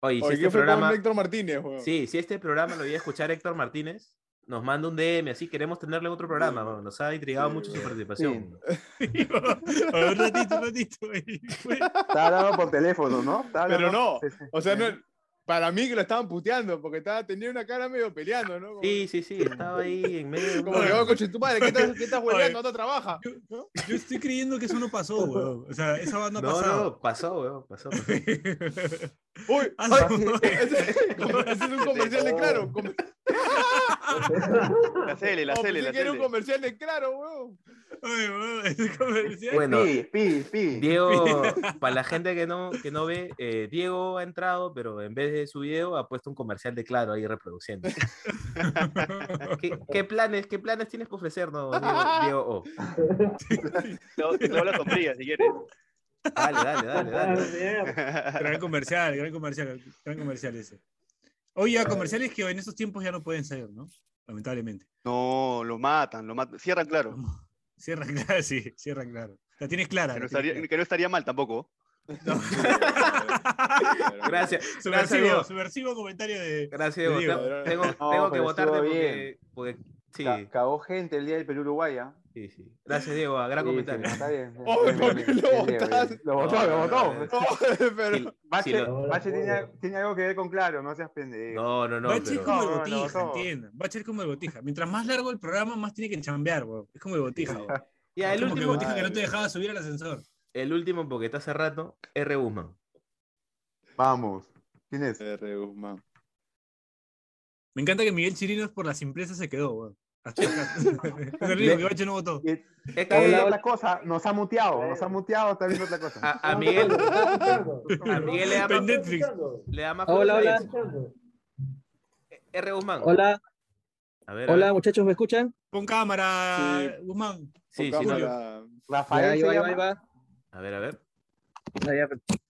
Oye, si Oye, este ¿qué fue programa. con Héctor Martínez, weón? Sí, si este programa lo iba a escuchar Héctor Martínez, nos manda un DM, así queremos tenerle en otro programa. weón. Nos ha intrigado mucho su participación. un [laughs] ratito, un ratito. Estaba hablando por teléfono, ¿no? Pero no, o sea, no, para mí que lo estaban puteando, porque estaba, tenía una cara medio peleando, ¿no? Como, Sí, sí, sí, [laughs] estaba ahí en medio. de como que, oh, coche, tu madre, ¿qué estás, qué estás hueleando? ¿No trabaja? Yo, yo estoy creyendo que eso no pasó, [laughs] weón. O sea, esa banda no ha No, no, pasó, weón, pasó. pasó. [laughs] Uy, Ah, ese es un comercial de claro. com- La Cele, la Oh, Cele, la que era un Cele. comercial de claro, weón. Oye, weón, ese comercial. Bueno, Pi, pi, pi. Diego, para la gente que no, que no ve, eh, Diego ha entrado, pero en vez de su video ha puesto un comercial de Claro ahí reproduciendo. [laughs] ¿Qué, qué planes, qué planes tienes para ofrecernos, Diego? [laughs] Diego O? Te te doy la sombrilla si quieres. Dale, dale, dale, dale. [laughs] Gran comercial, gran comercial, gran comercial ese. Oye, comerciales que en estos tiempos ya no pueden salir, ¿no? Lamentablemente. No, lo matan, lo matan. Cierran claro. [laughs] Cierran claro, sí, cierran claro. La tienes clara. Que no, estaría, que no estaría mal tampoco. [laughs] Gracias. [laughs] Gracias, Subversivo, subversivo comentario de. Gracias, de Diego. Tengo, tengo- No, tengo que estuvo porque, bien. porque- sí, Ca- Cagó gente el día del Perú-Uruguay, ¿ah? Sí, sí. Gracias, Diego. Gran Sí, sí, comentario. está bien. [laughs] Oh, bien, ¿por bien, qué bien, lo bien. Lo votó, lo votó. [laughs] pero... Bache, si lo- Bache tiene, tiene algo que ver con claro, no seas pendejo. No, no, no. Va a ser pero- como el botija, no. entiendan. Va a ser como el botija. Mientras más largo el programa, más tiene que chambear, weón. Es como el botija. Ya, Es el último, botija que no te dejaba subir al ascensor. el último, porque está hace rato, R. Guzmán. Vamos. ¿Quién es? R. Guzmán. Me encanta que Miguel Chirinos por la simpleza se quedó, weón. [laughs] Está viendo otra cosa, nos ha muteado, nos ha muteado, está viendo otra cosa. a, a Miguel, a Miguel le da más, Netflix. le da más Hola, hola. eso. R. Guzmán. Hola, A ver, a hola ver. muchachos, ¿me escuchan? Pon cámara, Sí. Guzmán. Sí, sí, no. Rafael ahí va, ahí va. A ver, a ver.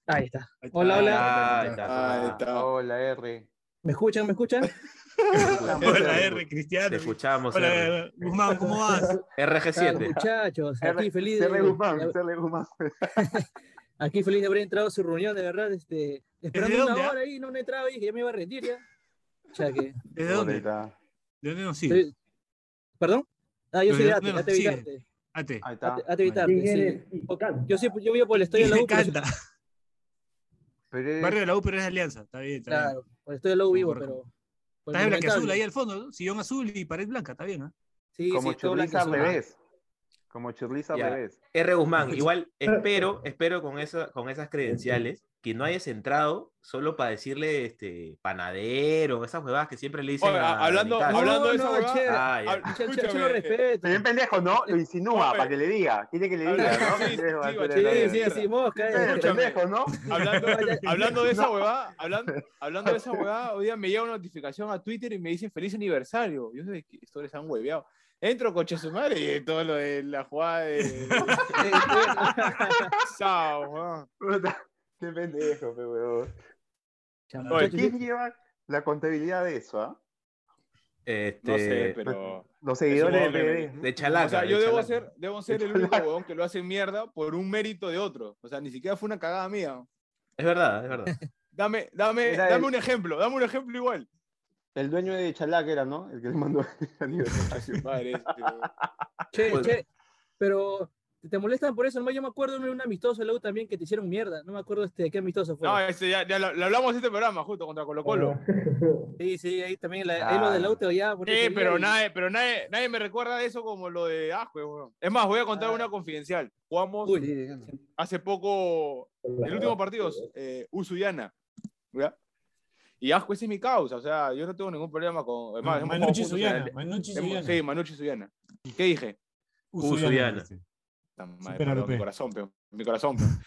Ahí, está. Hola, hola. Ah. Ahí está. Hola, R. ¿Me escuchan? ¿Me escuchan? [laughs] Hola, R, Cristiano. Te escuchamos, Hola, R. Guzmán, ¿cómo vas? Claro, RG7. muchachos, aquí feliz de, R. Guzmán, R. Guzmán. [laughs] aquí feliz de haber entrado a su reunión, de verdad, este, esperando una dónde, ah? hora ahí, no he entrado y que ya me iba a rendir ya. O sea que, [laughs] ¿Desde dónde? ¿De dónde nos sigue? estoy- ¿Perdón? Ah, yo soy ¿de de Ate, Ate? Vitarte. Ate. Ahí está. Ate, Ate Vitarte, ¿Quién sí. Yo, sí, yo vivo por el estadio de la Me U, sí- encanta. Barrio de la U, pero es de Alianza. Está bien, está bien. claro, por el estadio de la U vivo, pero... por Está de blanqueazul Monumental. ahí al fondo, ¿no? Sillón azul y pared blanca, está bien, ¿ah? Sí, como sí, todo al revés. Como churliza al revés. R. Guzmán, [laughs] igual [laughs] espero, espero con, esa, con esas credenciales que no hayas entrado solo para decirle este panadero, esas huevadas que siempre le dicen Oye, a, hablando, a hablando de No, esa huevada, che. Ah, lo eh, respeto. Pero bien pendejo, ¿no? Lo insinúa Oye. para que le diga. Quiere que le diga, ¿no? Sí, sí, sí, Sí, mosca. Eh. pendejo, ¿no? Hablando, [laughs] hablando de esa huevada, hablando, hablando de esa huevada, hoy día me llega una notificación a Twitter y me dicen feliz aniversario. Yo sé que estos les han hueveado. Entro coche su madre y todo lo de la jugada de. [laughs] Sao, Qué pendejo, pe huevón. ¿Quién lleva la contabilidad de eso, ah? Este, No sé, pero. Los seguidores de PBD. de chalaca. O sea, de yo debo ser, debo ser el único huevón que lo hace mierda por un mérito de otro. O sea, ni siquiera fue una cagada mía. Es verdad, es verdad. [laughs] Dame, dame, Era dame el- un ejemplo, dame un ejemplo igual. El dueño de Chalac era, ¿no? El que le mandó [laughs] el aniversario. Madre, [laughs] este. Che, Pues- che, pero ¿te molestan por eso? No, yo me acuerdo de un amistoso de U también que te hicieron mierda. No me acuerdo este, qué amistoso fue. No, este, ya, ya lo, lo hablamos en este programa, justo contra Colo Colo. [laughs] Sí, sí, ahí también la, ahí lo de te odiaba por ese Sí, pero, y- nadie, pero nadie, nadie me recuerda de eso como lo de Ascue, weón. Es más, voy a contar Ah. una confidencial. Jugamos Uy, hace poco, el último partido, eh, Usuyana. ¿ya? Y Ascue ese es mi causa, o sea, yo no tengo ningún problema con. es más, hemos jugado Manucci Suyana. Manucci Suyana. Sí, Manucci Suyana. ¿Qué dije? Usuyana. mi corazón, peón, mi corazón. peón.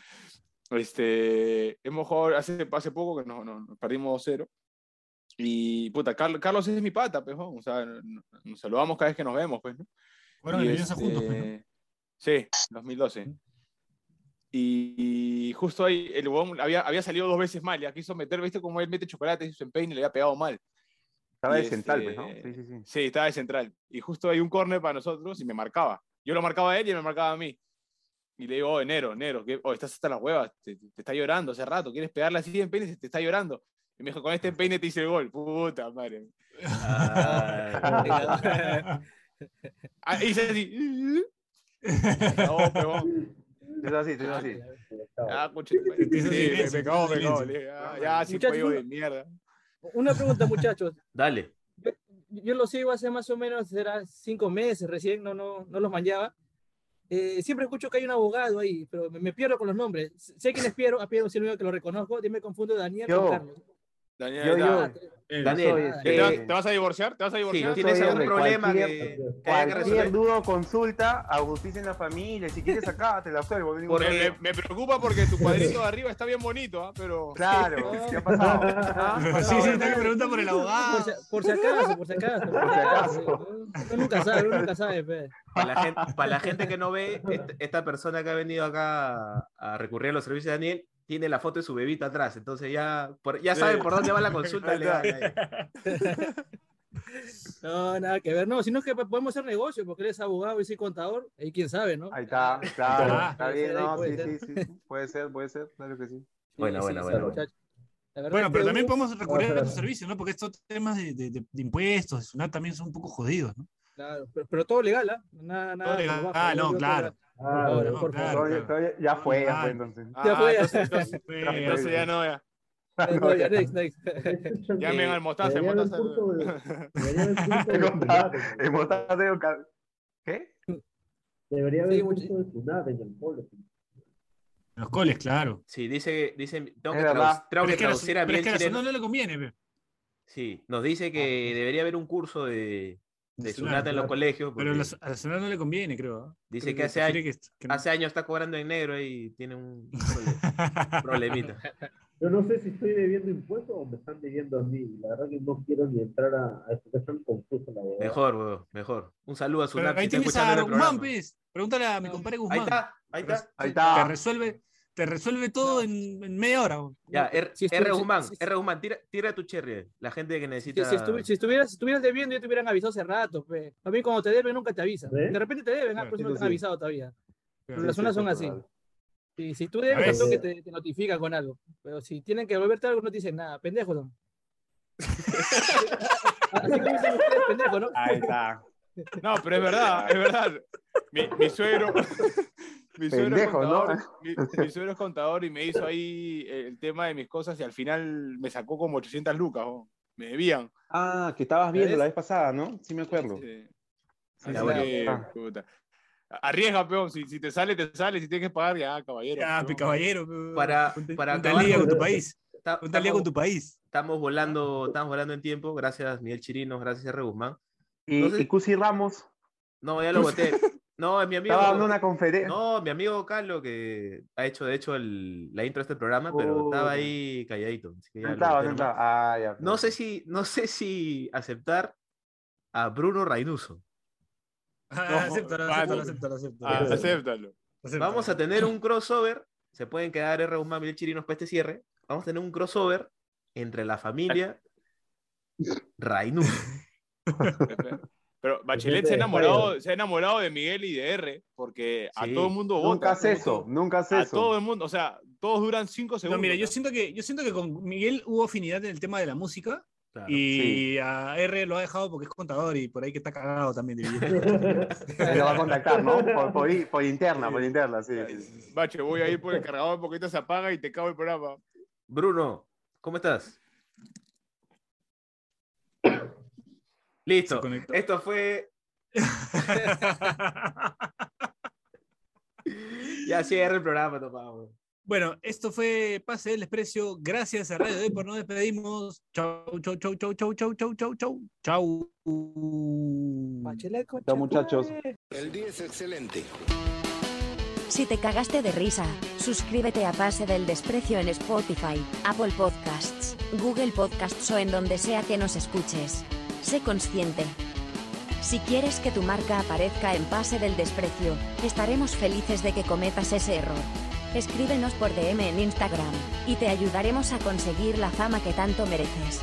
Este, hemos jugado hace, hace poco que nos, nos- nos perdimos 2-0. Y puta, Carlos, Carlos es mi pata, pues, ¿no? o sea, nos, saludamos cada vez que nos vemos, pues, ¿no? A Y, alianza juntos, pues, ¿no? este, Sí, 2012. Y, justo ahí el huevón había, había salido dos veces mal, ya quiso meter, ¿viste? Como él mete chocolate y su empeine y le había pegado mal. Estaba Y de central, pues, ¿no? este, Sí, sí, sí. Sí, estaba de central. Y justo hay un córner para nosotros y me marcaba. Yo lo marcaba a él y me marcaba a mí. Y le digo, oh, enero, enero, que, oh, estás hasta las huevas, te, te está llorando hace rato, quieres pegarle así de empeine, te está llorando. Y me dijo, con este empeine te hice el gol. Puta madre. Ah, [laughs] Ah, hice así. [laughs] No. Es así, es así. Ah, coche, me Ya, sí, Muchachos, pollo de una- mierda. Una pregunta, muchachos. [laughs] Dale. Yo lo sigo hace más o menos, será cinco meses recién, no, no, no los manllaba. Eh, siempre escucho que hay un abogado ahí, pero me, me pierdo con los nombres. Sé quién es Piero, a Piero es el único que lo reconozco, yo me confundo Daniel Yo. con Carlos. Daniel, Yo- yo- está. Daniel, soy, ¿Te, eh, vas, te vas a divorciar? ¿Te vas a Sí, divorciar? ¿tienes soy algún problema cualquier- que, que haya que Cualquier duda consulta, a justicia en la familia. Si quieres acá, te la suelvo. no Me, me- preocupa porque tu cuadrito de arriba está bien bonito, ¿ah? pero. [laughs] Claro, [laughs] ¿qué ha pasado? ¿Ah? Sí, sí, está que pregunta por el abogado. Por si, por si acaso, por si acaso. Por si acaso. Uno nunca sabe, uno nunca sabe, pe. Para la, gente, para la gente que no ve, este- esta persona que ha venido acá a recurrir a los servicios de Daniel tiene la foto de su bebito atrás, entonces ya, por- ya saben por dónde va la consulta legal. ahí. No, nada que ver. No, sino es que podemos hacer negocio, porque él es abogado y soy contador. Ahí quién sabe, ¿no? Ahí está, [laughs] claro, Ah, está bien, no, sí, ser. sí, sí, puede ser, puede ser, claro que sí. La verdad Bueno, es pero también podemos recurrir a tus servicios, ¿no? Porque estos temas de, de- de- de impuestos, de SUNAT también son un poco jodidos, ¿no? Claro, pero, pero todo legal, ¿ah? Nada, nada. Todo por legal. bajo, Ah, yo no, claro. Ah, no, por claro. ya fue, ya Ah, fue entonces. Ya fue, ya. entonces, entonces- [laughs] entonces ya no, ya. No, ya, next, next. Llamen al mostaza, el mostaza. de- debería haber el- mostaza de ¿Qué? Debería Sí, haber mucho- curso de SUNAT en el polo. Los coles, claro. Sí, dice, dice tengo que, verdad. traduc- tengo Pero que traducir a Miguel Chileno. SUNAT no le conviene, pe. Sí, nos dice que debería haber un curso de, de Sunat en los colegios. Pero la, a la SUNAT no le conviene, creo. ¿ah? Dice Creo que hace años- que- que no- hace años está cobrando en negro y tiene un [laughs] problemita. Yo no sé si estoy debiendo impuestos o me están debiendo a mí. La verdad que no quiero ni entrar a, a esto, que es tan confuso la verdad. Mejor, weón, mejor. Un saludo a Pero Sunat. ahí si tienes a Guzmán, programa. pues. Pregúntale a mi compadre Guzmán. Ahí está, ahí está. Ahí está. resuelve, te resuelve todo en, en media hora. Ya, R, Si R. Guzmán, si- R. Guzmán, tira, tira tu cherry. La gente que Si, necesita. si, estuvi- si estuvieras, si estuvieras debiendo, ya te hubieran avisado hace rato. Pe. A mí, cuando te deben, nunca te avisan. ¿Eh? De repente te deben, ah, pues no te han sí. avisado todavía. Pero Sí, las zonas son así. total. Si, si tú debes, ver. al toque te, te notifican con algo. Pero si tienen que devolverte algo, no te dicen nada. Pendejos [laughs] son. Así que dicen ustedes pendejos, ¿no? Ahí está. No, pero es verdad, es verdad. Mi, mi suegro. Mi suegro, es Pendejo, ¿no? contador, [laughs] mi, mi suegro es contador y me hizo ahí el tema de mis cosas y al final me sacó como 800 lucas. oh. Me debían. Ah, que estabas viendo ¿Ves? la vez pasada, ¿no? Sí me acuerdo. Sí. Sí, Así Ya, bueno. que, Ah. puta. Arriesga, peón. Si, si te sale, te sale. Si tienes que pagar, ya, caballero. Ya, peón. pe, caballero. Para- para acabar día con- tu país. Día con tu estamos, país. estamos volando, estamos volando en tiempo. Gracias, Miguel Chirinos. Gracias, R. Guzmán. Y Cusi Ramos No, ya lo voté. [laughs] No, es mi amigo. estaba dando una conferencia. No, mi amigo Carlos, que ha hecho de hecho el- la intro de este programa, pero estaba ahí calladito. así que ya No no. Ah, ya. No sé si, no sé si aceptar a Bruno Rainuso. Ah, acéptalo, mano. acéptalo, acéptalo, acéptalo. Ah. Vamos a tener un crossover. Se pueden quedar R. Guzmán, Miguel Chirinos para este cierre. Vamos a tener un crossover entre la familia [laughs] Rainuso. [laughs] Pero Bachelet se ha enamorado, se ha enamorado de Miguel y de R, porque a Sí. todo el mundo vota. Nunca hace eso, nunca hace A eso. todo el mundo, o sea, todos duran cinco segundos. No, mira, yo siento que yo siento que con Miguel hubo afinidad en el tema de la música Claro. y a R lo ha dejado porque es contador y por ahí que está cagado también de [laughs] lo va a contactar, ¿no? Por, por, por interna, por interna, sí. sí. Bache, voy a ir por el cargador porque ahorita se apaga y te cago el programa. Bruno, ¿cómo estás? Listo. Esto fue. [laughs] ya cierra el programa, topado. Bueno, esto fue Pase del Desprecio. Gracias a Radio Depor. Nos despedimos. Chau, chau, chau, chau, chau, chau, chau, chau, chau. Chau. Tu muchachos. madre. El día es excelente. Si te cagaste de risa, suscríbete a Pase del Desprecio en Spotify, Apple Podcasts, Google Podcasts o en donde sea que nos escuches. Sé consciente. Si quieres que tu marca aparezca en Pase del Desprecio, estaremos felices de que cometas ese error. Escríbenos por DM en Instagram, y te ayudaremos a conseguir la fama que tanto mereces.